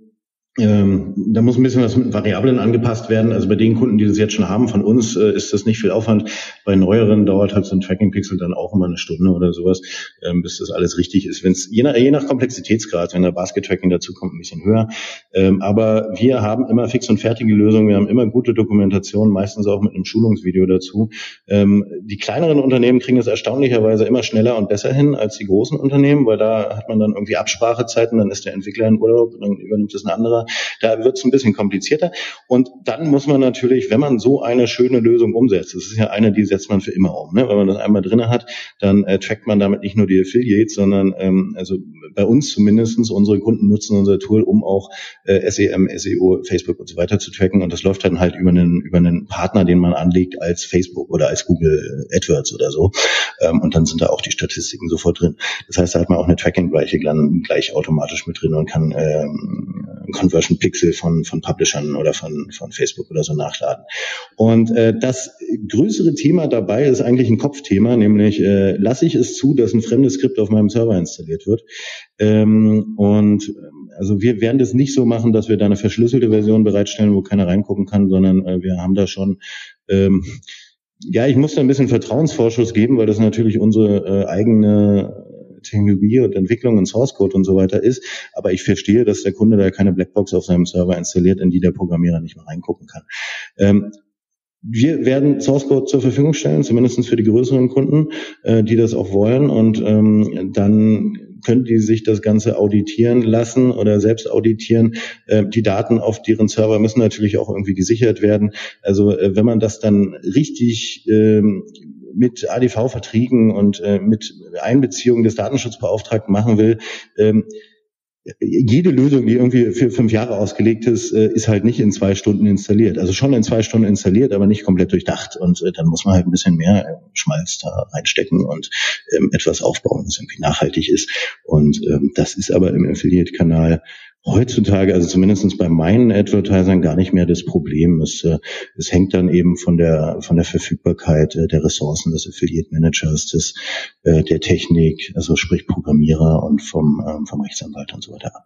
C: ähm, da muss ein bisschen was mit Variablen angepasst werden. Also bei den Kunden, die das jetzt schon haben von uns, äh, ist das nicht viel Aufwand. Bei neueren dauert halt so ein Tracking-Pixel dann auch immer eine Stunde oder sowas, ähm, bis das alles richtig ist. Wenn es je nach, je nach Komplexitätsgrad, wenn der Basket-Tracking dazu kommt, ein bisschen höher. Ähm, aber wir haben immer fix und fertige Lösungen. Wir haben immer gute Dokumentation, meistens auch mit einem Schulungsvideo dazu. Ähm, die kleineren Unternehmen kriegen es erstaunlicherweise immer schneller und besser hin als die großen Unternehmen, weil da hat man dann irgendwie Absprachezeiten, dann ist der Entwickler in Urlaub, dann übernimmt es ein anderer. Da wird es ein bisschen komplizierter. Und dann muss man natürlich, wenn man so eine schöne Lösung umsetzt, das ist ja eine, die setzt man für immer um. Ne? Wenn man das einmal drinne hat, dann äh, trackt man damit nicht nur die Affiliates, sondern ähm, also bei uns zumindestens unsere Kunden nutzen unser Tool, um auch äh, SEM, SEO, Facebook und so weiter zu tracken. Und das läuft dann halt über einen, über einen Partner, den man anlegt als Facebook oder als Google AdWords oder so. Ähm, und dann sind da auch die Statistiken sofort drin. Das heißt, da hat man auch eine Tracking-Gleiche gleich automatisch mit drin und kann ähm, Pixel von, von Publishern oder von, von Facebook oder so nachladen. Und äh, das größere Thema dabei ist eigentlich ein Kopfthema, nämlich äh, lasse ich es zu, dass ein fremdes Skript auf meinem Server installiert wird. Ähm, und ähm, also wir werden das nicht so machen, dass wir da eine verschlüsselte Version bereitstellen, wo keiner reingucken kann, sondern äh, wir haben da schon ähm, ja, ich muss da ein bisschen Vertrauensvorschuss geben, weil das natürlich unsere äh, eigene Technologie und Entwicklung und Source Code und so weiter ist. Aber ich verstehe, dass der Kunde da keine Blackbox auf seinem Server installiert, in die der Programmierer nicht mehr reingucken kann. Ähm, wir werden Source Code zur Verfügung stellen, zumindest für die größeren Kunden, äh, die das auch wollen. Und ähm, dann können die sich das Ganze auditieren lassen oder selbst auditieren. Äh, die Daten auf deren Server müssen natürlich auch irgendwie gesichert werden. Also äh, wenn man das dann richtig ähm, mit ADV-Verträgen und äh, mit Einbeziehung des Datenschutzbeauftragten machen will, ähm, jede Lösung, die irgendwie für fünf Jahre ausgelegt ist, äh, ist halt nicht in zwei Stunden installiert. Also schon in zwei Stunden installiert, aber nicht komplett durchdacht. Und äh, dann muss man halt ein bisschen mehr äh, Schmalz da reinstecken und ähm, etwas aufbauen, was irgendwie nachhaltig ist. Und ähm, das ist aber im Affiliate-Kanal heutzutage, also zumindestens bei meinen Advertisern, gar nicht mehr das Problem. Es, äh, es hängt dann eben von der, von der Verfügbarkeit äh, der Ressourcen des Affiliate Managers, des, äh, der Technik, also sprich Programmierer und vom, ähm, vom Rechtsanwalt und so weiter ab.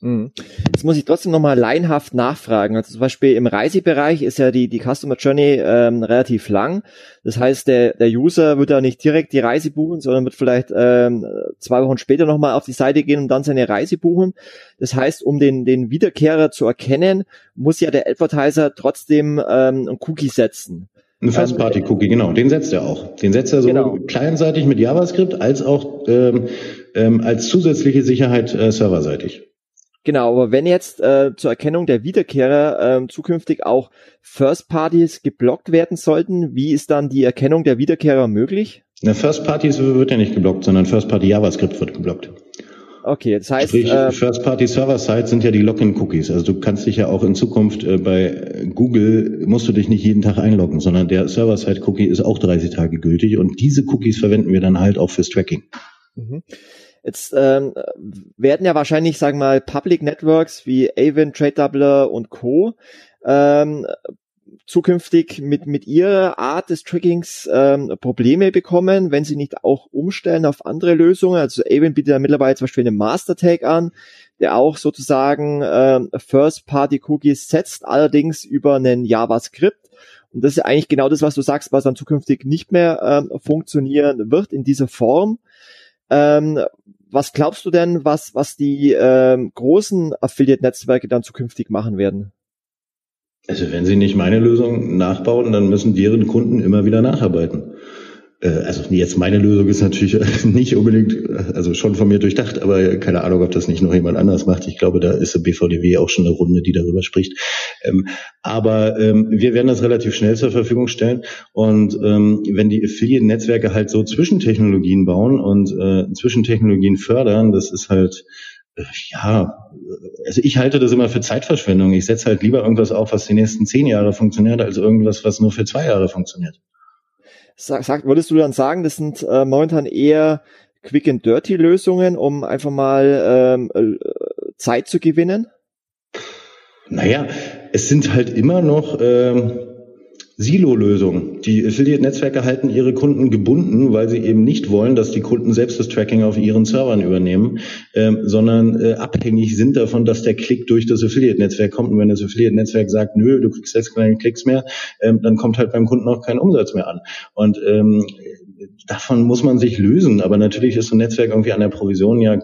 B: Mhm. Jetzt muss ich trotzdem nochmal leinhaft nachfragen. Also zum Beispiel im Reisebereich ist ja die, die Customer Journey ähm, relativ lang. Das heißt, der, der User wird ja nicht direkt die Reise buchen, sondern wird vielleicht ähm, zwei Wochen später nochmal auf die Seite gehen und dann seine Reise buchen. Das heißt, um den, den Wiederkehrer zu erkennen, muss ja der Advertiser trotzdem ähm, ein Cookie setzen.
C: Ein First-Party-Cookie, genau. Den setzt er auch. Den setzt er so genau. kleinseitig mit JavaScript als auch ähm, ähm, als zusätzliche Sicherheit äh, serverseitig.
B: Genau, aber wenn jetzt äh, zur Erkennung der Wiederkehrer äh, zukünftig auch First Parties geblockt werden sollten, wie ist dann die Erkennung der Wiederkehrer möglich?
C: Na, First Parties wird ja nicht geblockt, sondern First Party JavaScript wird geblockt.
B: Okay, das heißt.
C: Sprich, äh, First Party Server Side sind ja die Login Cookies. Also du kannst dich ja auch in Zukunft äh, bei Google musst du dich nicht jeden Tag einloggen, sondern der Server Side Cookie ist auch 30 Tage gültig und diese Cookies verwenden wir dann halt auch fürs Tracking. Mhm.
B: Jetzt ähm, werden ja wahrscheinlich, sagen wir mal, Public Networks wie Avon, Trade Doubler und Co. Ähm, zukünftig mit, mit ihrer Art des Trackings ähm, Probleme bekommen, wenn sie nicht auch umstellen auf andere Lösungen. Also Avon bietet ja mittlerweile zum Beispiel einen Master Tag an, der auch sozusagen ähm, First-Party-Cookies setzt, allerdings über einen JavaScript. Und das ist eigentlich genau das, was du sagst, was dann zukünftig nicht mehr ähm, funktionieren wird in dieser Form. Ähm, was glaubst du denn, was, was die ähm, großen Affiliate-Netzwerke dann zukünftig machen werden?
C: Also wenn sie nicht meine Lösung nachbauen, dann müssen deren Kunden immer wieder nacharbeiten. Äh, also jetzt meine Lösung ist natürlich nicht unbedingt, also schon von mir durchdacht, aber keine Ahnung, ob das nicht noch jemand anders macht. Ich glaube, da ist BVDW auch schon eine Runde, die darüber spricht. Ähm, aber ähm, wir werden das relativ schnell zur Verfügung stellen. Und ähm, wenn die Affiliate-Netzwerke halt so Zwischentechnologien bauen und äh, Zwischentechnologien fördern, das ist halt äh, ja, also ich halte das immer für Zeitverschwendung. Ich setze halt lieber irgendwas auf, was die nächsten zehn Jahre funktioniert, als irgendwas, was nur für zwei Jahre funktioniert.
B: Sag, sag, würdest du dann sagen, das sind äh, momentan eher Quick and Dirty Lösungen, um einfach mal ähm, äh, Zeit zu gewinnen?
C: Naja, es sind halt immer noch ähm, Silo-Lösungen. Die Affiliate-Netzwerke halten ihre Kunden gebunden, weil sie eben nicht wollen, dass die Kunden selbst das Tracking auf ihren Servern übernehmen, ähm, sondern äh, abhängig sind davon, dass der Klick durch das Affiliate-Netzwerk kommt. Und wenn das Affiliate-Netzwerk sagt, nö, du kriegst jetzt keine Klicks mehr, ähm, dann kommt halt beim Kunden auch kein Umsatz mehr an. Und ähm, davon muss man sich lösen. Aber natürlich ist so ein Netzwerk irgendwie an der Provision ja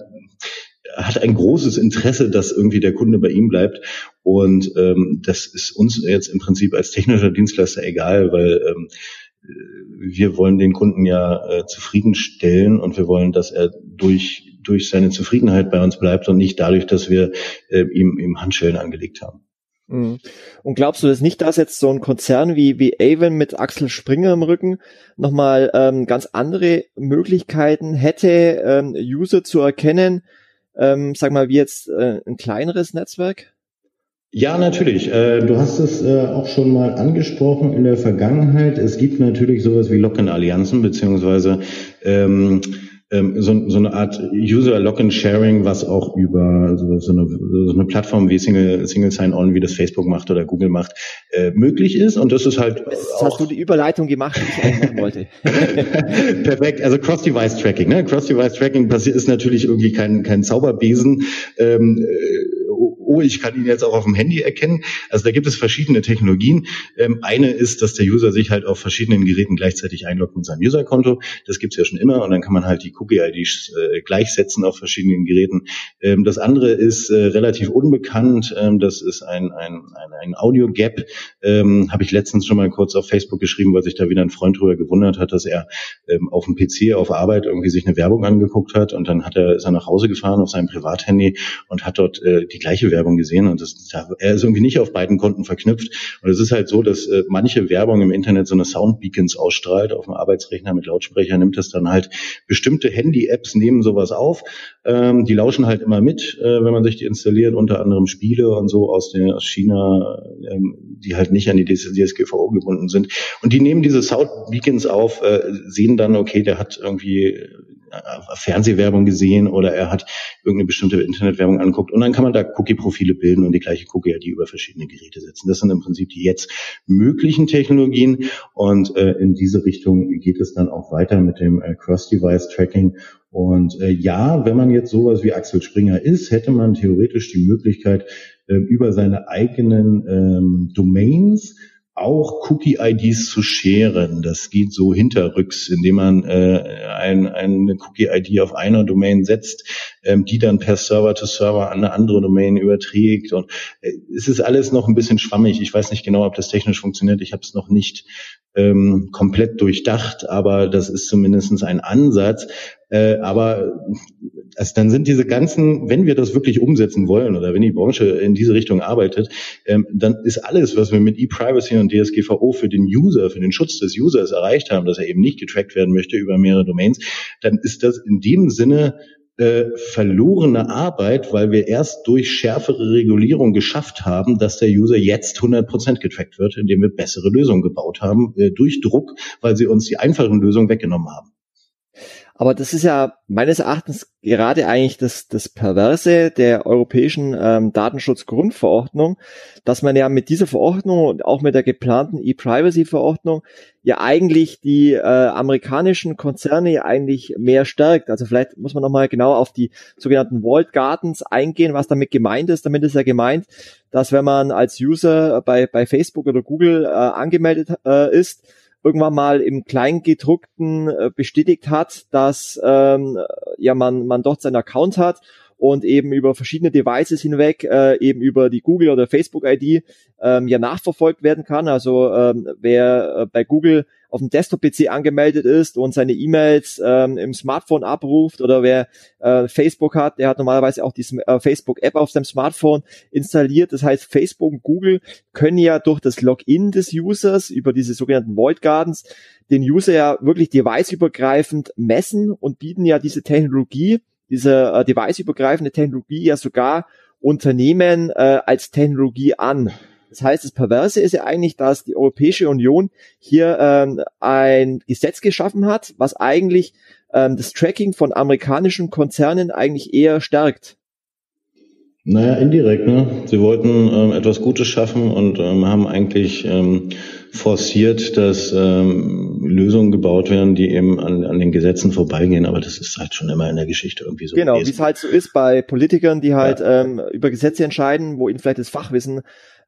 C: hat ein großes Interesse, dass irgendwie der Kunde bei ihm bleibt. Und ähm, das ist uns jetzt im Prinzip als technischer Dienstleister egal, weil ähm, wir wollen den Kunden ja äh, zufriedenstellen und wir wollen, dass er durch durch seine Zufriedenheit bei uns bleibt und nicht dadurch, dass wir äh, ihm, ihm Handschellen angelegt haben.
B: Mhm. Und glaubst du das nicht, dass jetzt so ein Konzern wie, wie Avon mit Axel Springer im Rücken nochmal ähm, ganz andere Möglichkeiten hätte, ähm, User zu erkennen, ähm, sag mal, wie jetzt äh, ein kleineres Netzwerk?
C: Ja, natürlich. Äh, du hast es äh, auch schon mal angesprochen in der Vergangenheit. Es gibt natürlich sowas wie Lock-in-Allianzen, beziehungsweise ähm, ähm, so, so eine Art User Lock-in Sharing, was auch über so, so, eine, so eine Plattform wie Single, Single Sign-On, wie das Facebook macht oder Google macht, äh, möglich ist. Und das ist halt.
B: Das hast du die Überleitung gemacht, die ich eigentlich machen wollte.
C: Perfekt. Also Cross-Device-Tracking. Ne? Cross-Device-Tracking ist natürlich irgendwie kein, kein Zauberbesen. Ähm, äh, oh, ich kann ihn jetzt auch auf dem Handy erkennen. Also da gibt es verschiedene Technologien. Ähm, eine ist, dass der User sich halt auf verschiedenen Geräten gleichzeitig einloggt mit seinem Userkonto. Das gibt's ja schon immer und dann kann man halt die Cookie-IDs äh, gleichsetzen auf verschiedenen Geräten. Ähm, das andere ist äh, relativ unbekannt. Ähm, das ist ein, ein, ein, ein Audio-Gap. Ähm, Habe ich letztens schon mal kurz auf Facebook geschrieben, weil sich da wieder ein Freund drüber gewundert hat, dass er ähm, auf dem PC auf Arbeit irgendwie sich eine Werbung angeguckt hat und dann hat er, ist er nach Hause gefahren auf seinem Privathandy und hat dort äh, die gleiche Werbung gesehen und das, er ist irgendwie nicht auf beiden Konten verknüpft. Und es ist halt so, dass äh, manche Werbung im Internet so eine Soundbeacons ausstrahlt. Auf dem Arbeitsrechner mit Lautsprecher nimmt das dann halt bestimmte Handy-Apps nehmen sowas auf. Ähm, die lauschen halt immer mit, äh, wenn man sich die installiert, unter anderem Spiele und so aus, den, aus China, ähm, die halt nicht an die DSGVO gebunden sind. Und die nehmen diese Soundbeacons auf, äh, sehen dann, okay, der hat irgendwie Fernsehwerbung gesehen oder er hat irgendeine bestimmte Internetwerbung anguckt und dann kann man da Cookie-Profile bilden und die gleiche Cookie-ID über verschiedene Geräte setzen. Das sind im Prinzip die jetzt möglichen Technologien und äh, in diese Richtung geht es dann auch weiter mit dem äh, Cross-Device-Tracking und äh, ja, wenn man jetzt sowas wie Axel Springer ist, hätte man theoretisch die Möglichkeit, äh, über seine eigenen ähm, Domains auch Cookie-IDs zu scheren. Das geht so hinterrücks, indem man äh, ein, eine Cookie-ID auf einer Domain setzt, ähm, die dann per Server to Server an eine andere Domain überträgt. Und äh, es ist alles noch ein bisschen schwammig. Ich weiß nicht genau, ob das technisch funktioniert. Ich habe es noch nicht ähm, komplett durchdacht, aber das ist zumindest ein Ansatz. Äh, aber also dann sind diese ganzen, wenn wir das wirklich umsetzen wollen oder wenn die Branche in diese Richtung arbeitet, ähm, dann ist alles, was wir mit E-Privacy und DSGVO für den User, für den Schutz des Users erreicht haben, dass er eben nicht getrackt werden möchte über mehrere Domains, dann ist das in dem Sinne äh, verlorene Arbeit, weil wir erst durch schärfere Regulierung geschafft haben, dass der User jetzt 100% getrackt wird, indem wir bessere Lösungen gebaut haben, äh, durch Druck, weil sie uns die einfachen Lösungen weggenommen haben.
B: Aber das ist ja meines Erachtens gerade eigentlich das, das Perverse der europäischen ähm, Datenschutzgrundverordnung, dass man ja mit dieser Verordnung und auch mit der geplanten E-Privacy-Verordnung ja eigentlich die äh, amerikanischen Konzerne ja eigentlich mehr stärkt. Also vielleicht muss man nochmal genau auf die sogenannten Walled Gardens eingehen, was damit gemeint ist. Damit ist ja gemeint, dass wenn man als User bei, bei Facebook oder Google äh, angemeldet äh, ist, irgendwann mal im Kleingedruckten äh, bestätigt hat, dass ähm, ja man man dort seinen Account hat und eben über verschiedene Devices hinweg, äh, eben über die Google oder Facebook ID ähm, ja nachverfolgt werden kann. Also ähm, wer äh, bei Google auf dem Desktop-PC angemeldet ist und seine E-Mails ähm, im Smartphone abruft oder wer äh, Facebook hat, der hat normalerweise auch die äh, Facebook-App auf seinem Smartphone installiert. Das heißt, Facebook und Google können ja durch das Login des Users über diese sogenannten Void Gardens den User ja wirklich deviceübergreifend messen und bieten ja diese Technologie diese äh, deviceübergreifende Technologie ja sogar Unternehmen äh, als Technologie an. Das heißt, das Perverse ist ja eigentlich, dass die Europäische Union hier ähm, ein Gesetz geschaffen hat, was eigentlich ähm, das Tracking von amerikanischen Konzernen eigentlich eher stärkt.
C: Naja, indirekt, ne? Sie wollten ähm, etwas Gutes schaffen und ähm, haben eigentlich ähm, forciert, dass ähm, Lösungen gebaut werden, die eben an, an den Gesetzen vorbeigehen. Aber das ist halt schon immer in der Geschichte irgendwie so.
B: Genau, wie es halt so ist bei Politikern, die halt ja. ähm, über Gesetze entscheiden, wo ihnen vielleicht das Fachwissen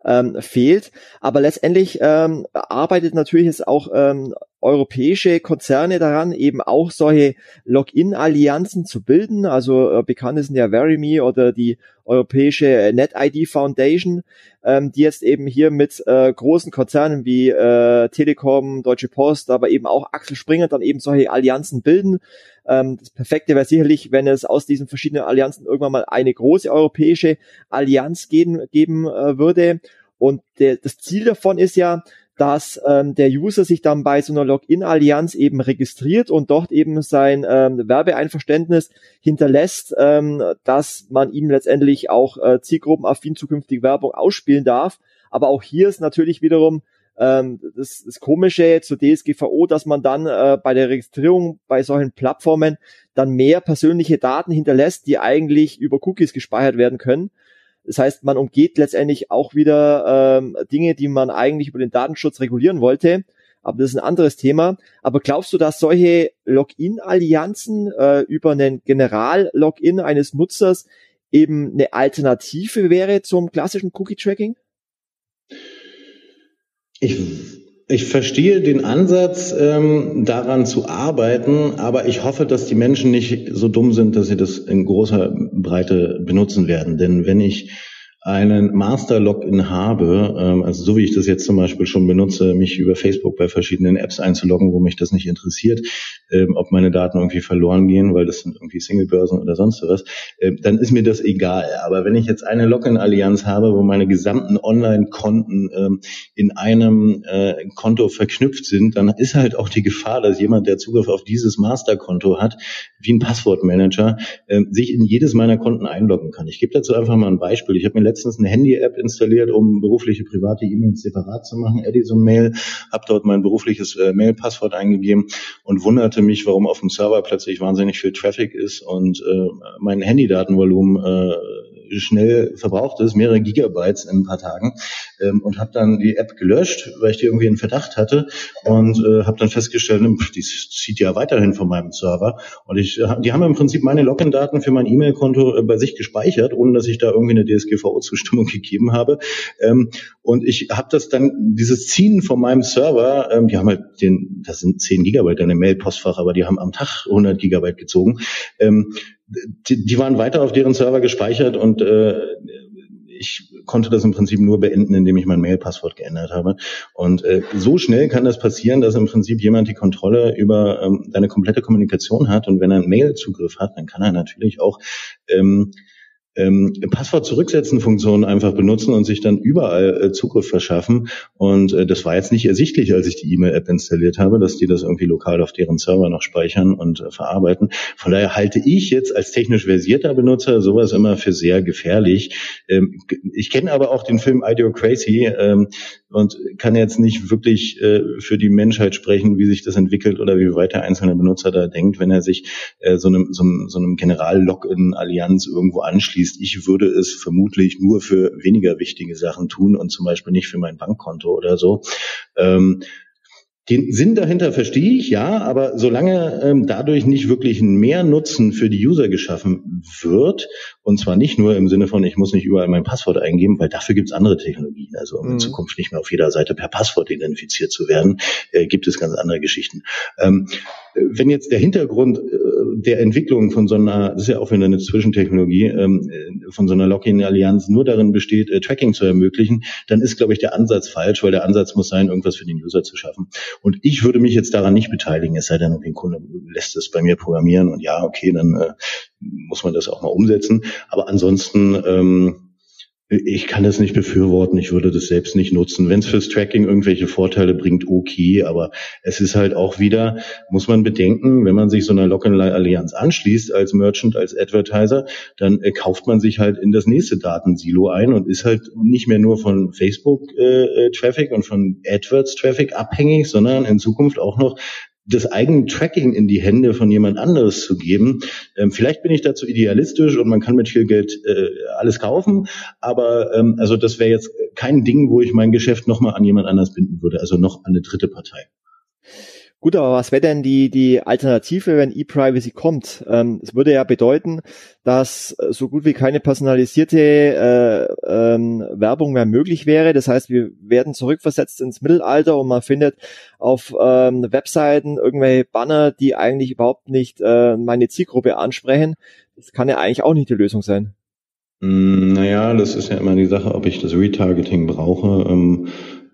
B: ähm, fehlt. Aber letztendlich ähm, arbeitet natürlich jetzt auch ähm, europäische Konzerne daran, eben auch solche Login-Allianzen zu bilden. Also äh, bekannt sind ja Verimi oder die europäische NetID Foundation, ähm, die jetzt eben hier mit äh, großen Konzernen wie äh, Telekom, Deutsche Post, aber eben auch Axel Springer dann eben solche Allianzen bilden. Ähm, das Perfekte wäre sicherlich, wenn es aus diesen verschiedenen Allianzen irgendwann mal eine große europäische Allianz geben, geben äh, würde. Und der, das Ziel davon ist ja, dass ähm, der User sich dann bei so einer Login-Allianz eben registriert und dort eben sein ähm, Werbeeinverständnis hinterlässt, ähm, dass man ihm letztendlich auch äh, zielgruppenaffin zukünftig Werbung ausspielen darf. Aber auch hier ist natürlich wiederum ähm, das, das Komische zur DSGVO, dass man dann äh, bei der Registrierung bei solchen Plattformen dann mehr persönliche Daten hinterlässt, die eigentlich über Cookies gespeichert werden können. Das heißt, man umgeht letztendlich auch wieder ähm, Dinge, die man eigentlich über den Datenschutz regulieren wollte. Aber das ist ein anderes Thema. Aber glaubst du, dass solche Login-Allianzen äh, über einen General-Login eines Nutzers eben eine Alternative wäre zum klassischen Cookie-Tracking?
C: Ich ich verstehe den Ansatz, ähm, daran zu arbeiten, aber ich hoffe, dass die Menschen nicht so dumm sind, dass sie das in großer Breite benutzen werden. Denn wenn ich einen Master-Login habe, ähm, also so wie ich das jetzt zum Beispiel schon benutze, mich über Facebook bei verschiedenen Apps einzuloggen, wo mich das nicht interessiert, ähm, ob meine Daten irgendwie verloren gehen, weil das sind irgendwie Singlebörsen oder sonst was, äh, dann ist mir das egal. Aber wenn ich jetzt eine Login-Allianz habe, wo meine gesamten Online-Konten ähm, in einem äh, Konto verknüpft sind, dann ist halt auch die Gefahr, dass jemand, der Zugriff auf dieses Master-Konto hat, wie ein Passwortmanager, äh, sich in jedes meiner Konten einloggen kann. Ich gebe dazu einfach mal ein Beispiel. Ich habe mir letztens eine Handy-App installiert, um berufliche, private E-Mails separat zu machen. Edison Mail, habe dort mein berufliches äh, Mail-Passwort eingegeben und wunderte mich, warum auf dem Server plötzlich wahnsinnig viel Traffic ist und äh, mein Handydatenvolumen äh, schnell verbraucht ist, mehrere Gigabytes in ein paar Tagen ähm, und habe dann die App gelöscht, weil ich die irgendwie in Verdacht hatte und äh, habe dann festgestellt, die zieht ja weiterhin von meinem Server und ich, äh, die haben im Prinzip meine Login-Daten für mein E-Mail-Konto äh, bei sich gespeichert, ohne dass ich da irgendwie eine DSGVO-Zustimmung gegeben habe ähm, und ich habe das dann, dieses Ziehen von meinem Server, ähm, die haben halt den, das sind 10 Gigabyte in dem Mail-Postfach, aber die haben am Tag 100 Gigabyte gezogen, ähm, die, die waren weiter auf deren Server gespeichert und äh, ich konnte das im Prinzip nur beenden, indem ich mein Mail-Passwort geändert habe. Und äh, so schnell kann das passieren, dass im Prinzip jemand die Kontrolle über ähm, deine komplette Kommunikation hat. Und wenn er einen Mail-Zugriff hat, dann kann er natürlich auch ähm, ähm, Passwort zurücksetzen Funktion einfach benutzen und sich dann überall äh, Zugriff verschaffen. Und äh, das war jetzt nicht ersichtlich, als ich die E-Mail-App installiert habe, dass die das irgendwie lokal auf deren Server noch speichern und äh, verarbeiten. Von daher halte ich jetzt als technisch versierter Benutzer sowas immer für sehr gefährlich. Ähm, ich kenne aber auch den Film Idiocracy ähm, und kann jetzt nicht wirklich äh, für die Menschheit sprechen, wie sich das entwickelt oder wie weit der einzelne Benutzer da denkt, wenn er sich äh, so einem, so einem, so einem General-Login-Allianz irgendwo anschließt anschließt. Ich würde es vermutlich nur für weniger wichtige Sachen tun und zum Beispiel nicht für mein Bankkonto oder so. Ähm, den Sinn dahinter verstehe ich, ja, aber solange ähm, dadurch nicht wirklich ein Mehrnutzen für die User geschaffen wird Und zwar nicht nur im Sinne von, ich muss nicht überall mein Passwort eingeben, weil dafür gibt es andere Technologien. Also um mhm. in Zukunft nicht mehr auf jeder Seite per Passwort identifiziert zu werden, äh, gibt es ganz andere Geschichten. Ähm, wenn jetzt der Hintergrund äh, der Entwicklung von so einer, das ist ja auch wieder eine Zwischentechnologie, ähm, äh, von so einer Login-Allianz nur darin besteht, äh, Tracking zu ermöglichen, dann ist, glaube ich, der Ansatz falsch, weil der Ansatz muss sein, irgendwas für den User zu schaffen. Und ich würde mich jetzt daran nicht beteiligen, es sei denn, ein Kunde lässt es bei mir programmieren und ja, okay, dann äh, muss man das auch mal umsetzen. Aber ansonsten ähm, ich kann das nicht befürworten, ich würde das selbst nicht nutzen. Wenn es fürs Tracking irgendwelche Vorteile bringt, okay, aber es ist halt auch wieder, muss man bedenken, wenn man sich so einer Lock-and-Allianz anschließt als Merchant, als Advertiser, dann äh, kauft man sich halt in das nächste Datensilo ein und ist halt nicht mehr nur von Facebook-Traffic äh, und von AdWords-Traffic abhängig, sondern in Zukunft auch noch das eigene Tracking in die Hände von jemand anderes zu geben. Ähm, vielleicht bin ich dazu idealistisch und man kann mit viel Geld äh, alles kaufen, aber ähm, also das wäre jetzt kein Ding, wo ich mein Geschäft nochmal an jemand anders binden würde, also noch an eine dritte Partei.
B: Gut, aber was wäre denn die, die Alternative, wenn E-Privacy kommt? Ähm, es würde ja bedeuten, dass so gut wie keine personalisierte äh, ähm, Werbung mehr möglich wäre. Das heißt, wir werden zurückversetzt ins Mittelalter und man findet auf ähm, Webseiten irgendwelche Banner, die eigentlich überhaupt nicht äh, meine Zielgruppe ansprechen. Das kann ja eigentlich auch nicht die Lösung sein.
C: Hm, naja, das ist ja immer die Sache, ob ich das Retargeting brauche. Ähm,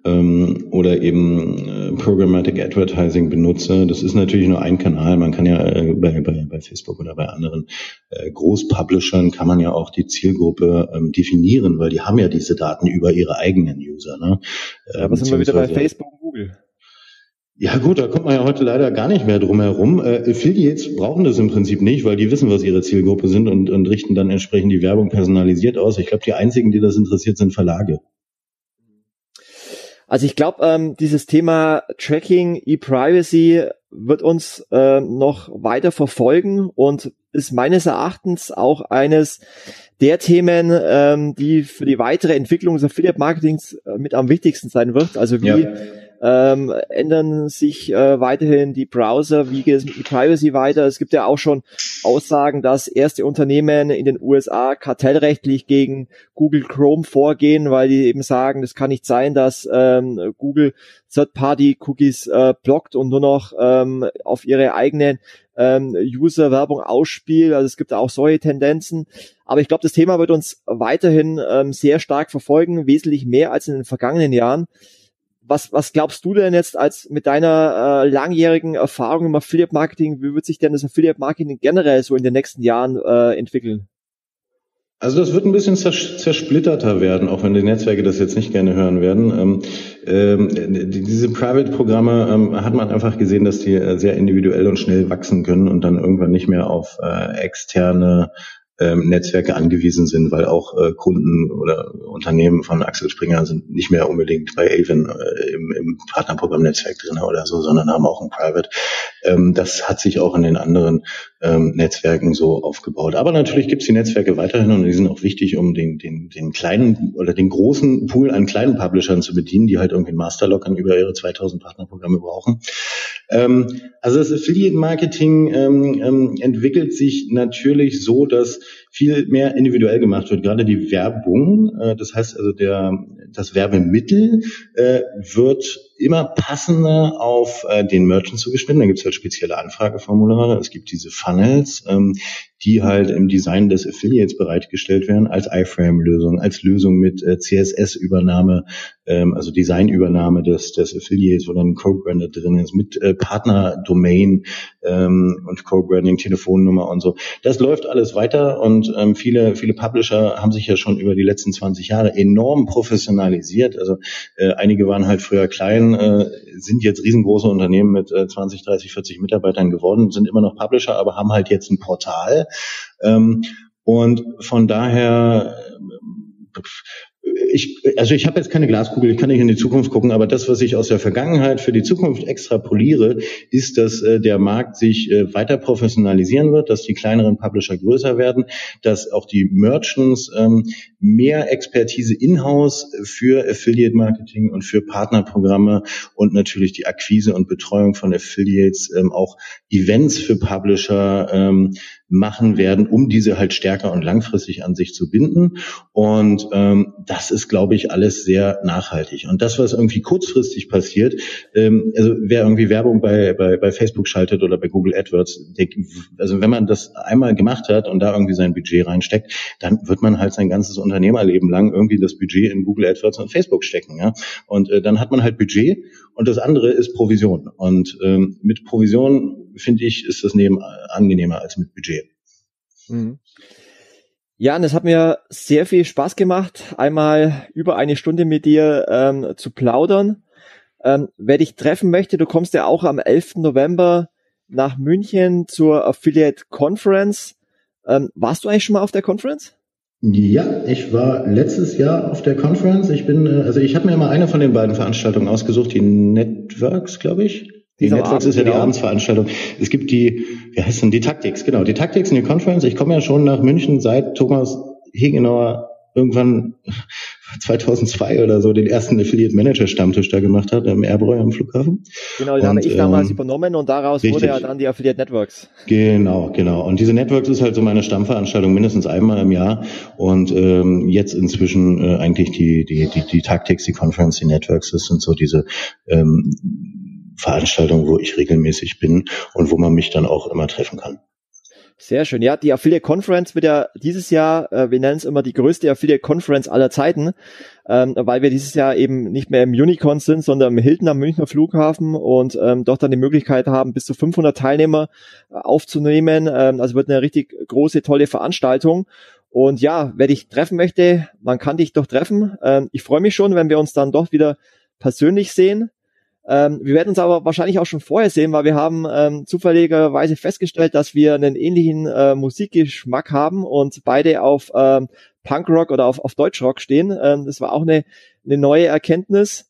C: ähm, oder eben äh, Programmatic Advertising benutze. Das ist natürlich nur ein Kanal. Man kann ja äh, bei, bei, bei Facebook oder bei anderen äh, Großpublishern kann man ja auch die Zielgruppe ähm, definieren, weil die haben ja diese Daten über ihre eigenen User. Ne?
B: Ja, aber sind wir wieder bei Facebook und Google?
C: Ja gut, da kommt man ja heute leider gar nicht mehr drum herum. Äh, Affiliates brauchen das im Prinzip nicht, weil die wissen, was ihre Zielgruppe sind und, und richten dann entsprechend die Werbung personalisiert aus. Ich glaube, die einzigen, die das interessiert, sind Verlage.
B: Also ich glaube, ähm, dieses Thema Tracking, E-Privacy wird uns äh, noch weiter verfolgen und ist meines Erachtens auch eines der Themen, ähm, die für die weitere Entwicklung des Affiliate Marketings äh, mit am wichtigsten sein wird. Also wie ja ähm, ändern sich äh, weiterhin die Browser, wie geht es mit Privacy weiter? Es gibt ja auch schon Aussagen, dass erste Unternehmen in den USA kartellrechtlich gegen Google Chrome vorgehen, weil die eben sagen, das kann nicht sein, dass ähm, Google Third-Party-Cookies äh, blockt und nur noch ähm, auf ihre eigenen ähm, User-Werbung ausspielt. Also es gibt auch solche Tendenzen. Aber ich glaube, das Thema wird uns weiterhin ähm, sehr stark verfolgen, wesentlich mehr als in den vergangenen Jahren. Was, was glaubst du denn jetzt als mit deiner äh, langjährigen Erfahrung im Affiliate Marketing, wie wird sich denn das Affiliate Marketing generell so in den nächsten Jahren äh, entwickeln?
C: Also das wird ein bisschen zersplitterter werden, auch wenn die Netzwerke das jetzt nicht gerne hören werden. Ähm, ähm, diese Private-Programme ähm, hat man einfach gesehen, dass die äh, sehr individuell und schnell wachsen können und dann irgendwann nicht mehr auf äh, externe ähm, Netzwerke angewiesen sind, weil auch äh, Kunden oder Unternehmen von Axel Springer sind nicht mehr unbedingt bei Avon äh, im, im Partnerprogramm-Netzwerk drin oder so, sondern haben auch ein Private. Ähm, das hat sich auch in den anderen ähm, Netzwerken so aufgebaut. Aber natürlich gibt es die Netzwerke weiterhin und die sind auch wichtig, um den, den, den kleinen oder den großen Pool an kleinen Publishern zu bedienen, die halt irgendwie ein Masterlock an über ihre 2000 Partnerprogramme brauchen. Ähm, also das Affiliate-Marketing ähm, ähm, entwickelt sich natürlich so, dass viel mehr individuell gemacht wird. Gerade die Werbung, äh, das heißt also der das Werbemittel äh, wird immer passender auf äh, den Merchant zugeschnitten. Da gibt es halt spezielle Anfrageformulare. Es gibt diese Funnels, ähm, die halt im Design des Affiliates bereitgestellt werden als iFrame-Lösung, als Lösung mit äh, CSS-Übernahme, ähm, also Designübernahme des, des Affiliates, wo dann Co-Branded drin ist, mit äh, Partner-Domain ähm, und Co-Branding, Telefonnummer und so. Das läuft alles weiter und ähm, viele, viele Publisher haben sich ja schon über die letzten 20 Jahre enorm professionalisiert. Also äh, einige waren halt früher klein, äh, sind jetzt riesengroße Unternehmen mit äh, 20, 30, 40 Mitarbeitern geworden, sind immer noch Publisher, aber haben halt jetzt ein Portal. Ähm, und von daher ich, also ich habe jetzt keine Glaskugel, ich kann nicht in die Zukunft gucken, aber das, was ich aus der Vergangenheit für die Zukunft extrapoliere, ist, dass äh, der Markt sich äh, weiter professionalisieren wird, dass die kleineren Publisher größer werden, dass auch die Merchants ähm, mehr Expertise in-house für Affiliate Marketing und für Partnerprogramme und natürlich die Akquise und Betreuung von Affiliates, ähm, auch Events für Publisher, ähm, machen werden, um diese halt stärker und langfristig an sich zu binden. Und ähm, das ist, glaube ich, alles sehr nachhaltig. Und das, was irgendwie kurzfristig passiert, ähm, also wer irgendwie Werbung bei, bei, bei Facebook schaltet oder bei Google AdWords, der, also wenn man das einmal gemacht hat und da irgendwie sein Budget reinsteckt, dann wird man halt sein ganzes Unternehmerleben lang irgendwie das Budget in Google AdWords und Facebook stecken. Ja? Und äh, dann hat man halt Budget und das andere ist Provision. Und ähm, mit Provision, finde ich, ist das Leben angenehmer als mit Budget.
B: Mhm. Ja, und es hat mir sehr viel Spaß gemacht, einmal über eine Stunde mit dir ähm, zu plaudern. Ähm, wer dich treffen möchte, du kommst ja auch am 11. November nach München zur Affiliate Conference. Ähm, warst du eigentlich schon mal auf der Conference?
C: Ja, ich war letztes Jahr auf der Conference. Ich bin, äh, also ich habe mir immer eine von den beiden Veranstaltungen ausgesucht, die Networks, glaube ich. Die Networks ist ja die. Abendsveranstaltung. Es gibt die, wie heißt denn, die Tactics, genau, die Tactics in die Conference. Ich komme ja schon nach München seit Thomas Hegenauer irgendwann 2002 oder so den ersten Affiliate Manager Stammtisch da gemacht hat im Airbräu am Flughafen.
B: Genau, den habe ich damals ähm, übernommen und daraus richtig. wurde ja dann die Affiliate Networks.
C: Genau, genau. Und diese Networks ist halt so meine Stammveranstaltung mindestens einmal im Jahr und ähm, jetzt inzwischen äh, eigentlich die, die, die, die Tactics, die Conference, die Networks, das sind so diese ähm, Veranstaltungen, wo ich regelmäßig bin und wo man mich dann auch immer treffen kann.
B: Sehr schön. Ja, die Affiliate Conference wird ja dieses Jahr, äh, wir nennen es immer die größte Affiliate Conference aller Zeiten, ähm, weil wir dieses Jahr eben nicht mehr im Unicorn sind, sondern im Hilton am Münchner Flughafen und ähm, dort dann die Möglichkeit haben, bis zu 500 Teilnehmer äh, aufzunehmen. Ähm, also wird eine richtig große, tolle Veranstaltung. Und ja, wer dich treffen möchte, man kann dich doch treffen. Ähm, ich freue mich schon, wenn wir uns dann doch wieder persönlich sehen. Ähm, wir werden uns aber wahrscheinlich auch schon vorher sehen, weil wir haben ähm, zufälligerweise festgestellt, dass wir einen ähnlichen äh, Musikgeschmack haben und beide auf ähm, Punkrock oder auf, auf Deutschrock stehen. Ähm, das war auch eine, eine neue Erkenntnis.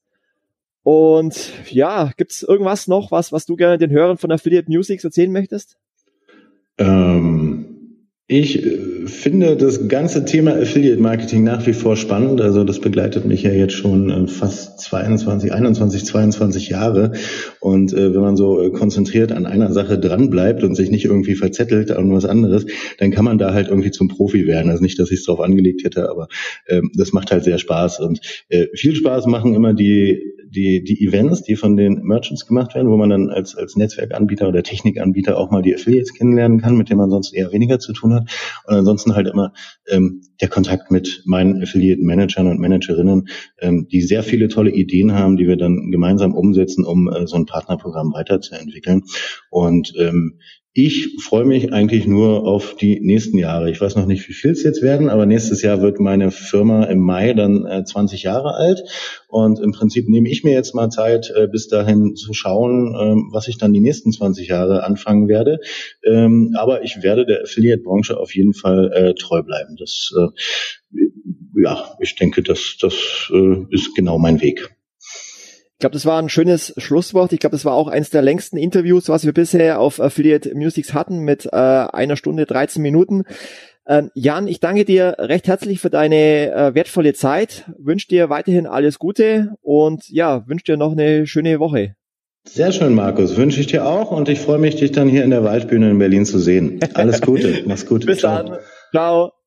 B: Und ja, gibt's irgendwas noch, was, was du gerne den Hörern von Affiliate Music erzählen möchtest?
C: Ähm ich äh, finde das ganze Thema Affiliate Marketing nach wie vor spannend. Also das begleitet mich ja jetzt schon äh, fast 22, 21, 22 Jahre. Und äh, wenn man so konzentriert an einer Sache dranbleibt und sich nicht irgendwie verzettelt an was anderes, dann kann man da halt irgendwie zum Profi werden. Also nicht, dass ich es drauf angelegt hätte, aber äh, das macht halt sehr Spaß. Und viel Spaß machen immer die die, die Events, die von den Merchants gemacht werden, wo man dann als, als Netzwerkanbieter oder Technikanbieter auch mal die Affiliates kennenlernen kann, mit denen man sonst eher weniger zu tun hat. Und ansonsten halt immer ähm, der Kontakt mit meinen Affiliate-Managern und Managerinnen, ähm, die sehr viele tolle Ideen haben, die wir dann gemeinsam umsetzen, um äh, so ein Partnerprogramm weiterzuentwickeln. Und ähm, ich freue mich eigentlich nur auf die nächsten Jahre. Ich weiß noch nicht, wie viel es jetzt werden, aber nächstes Jahr wird meine Firma im Mai dann äh, 20 Jahre alt. Und im Prinzip nehme ich mir jetzt mal Zeit, äh, bis dahin zu schauen, ähm, was ich dann die nächsten 20 Jahre anfangen werde. Ähm, aber ich werde der Affiliate-Branche auf jeden Fall äh, treu bleiben. Das, äh, ja, ich denke, das, das äh, ist genau mein Weg.
B: Ich glaube, das war ein schönes Schlusswort. Ich glaube, das war auch eines der längsten Interviews, was wir bisher auf Affiliate Musics hatten, mit äh, einer Stunde 13 Minuten. Ähm, Jan, ich danke dir recht herzlich für deine äh, wertvolle Zeit, wünsche dir weiterhin alles Gute und ja, wünsche dir noch eine schöne Woche.
C: Sehr schön, Markus. Wünsche ich dir auch und ich freue mich, dich dann hier in der Waldbühne in Berlin zu sehen. Alles Gute. Mach's gut.
B: Bis Ciao. dann. Ciao.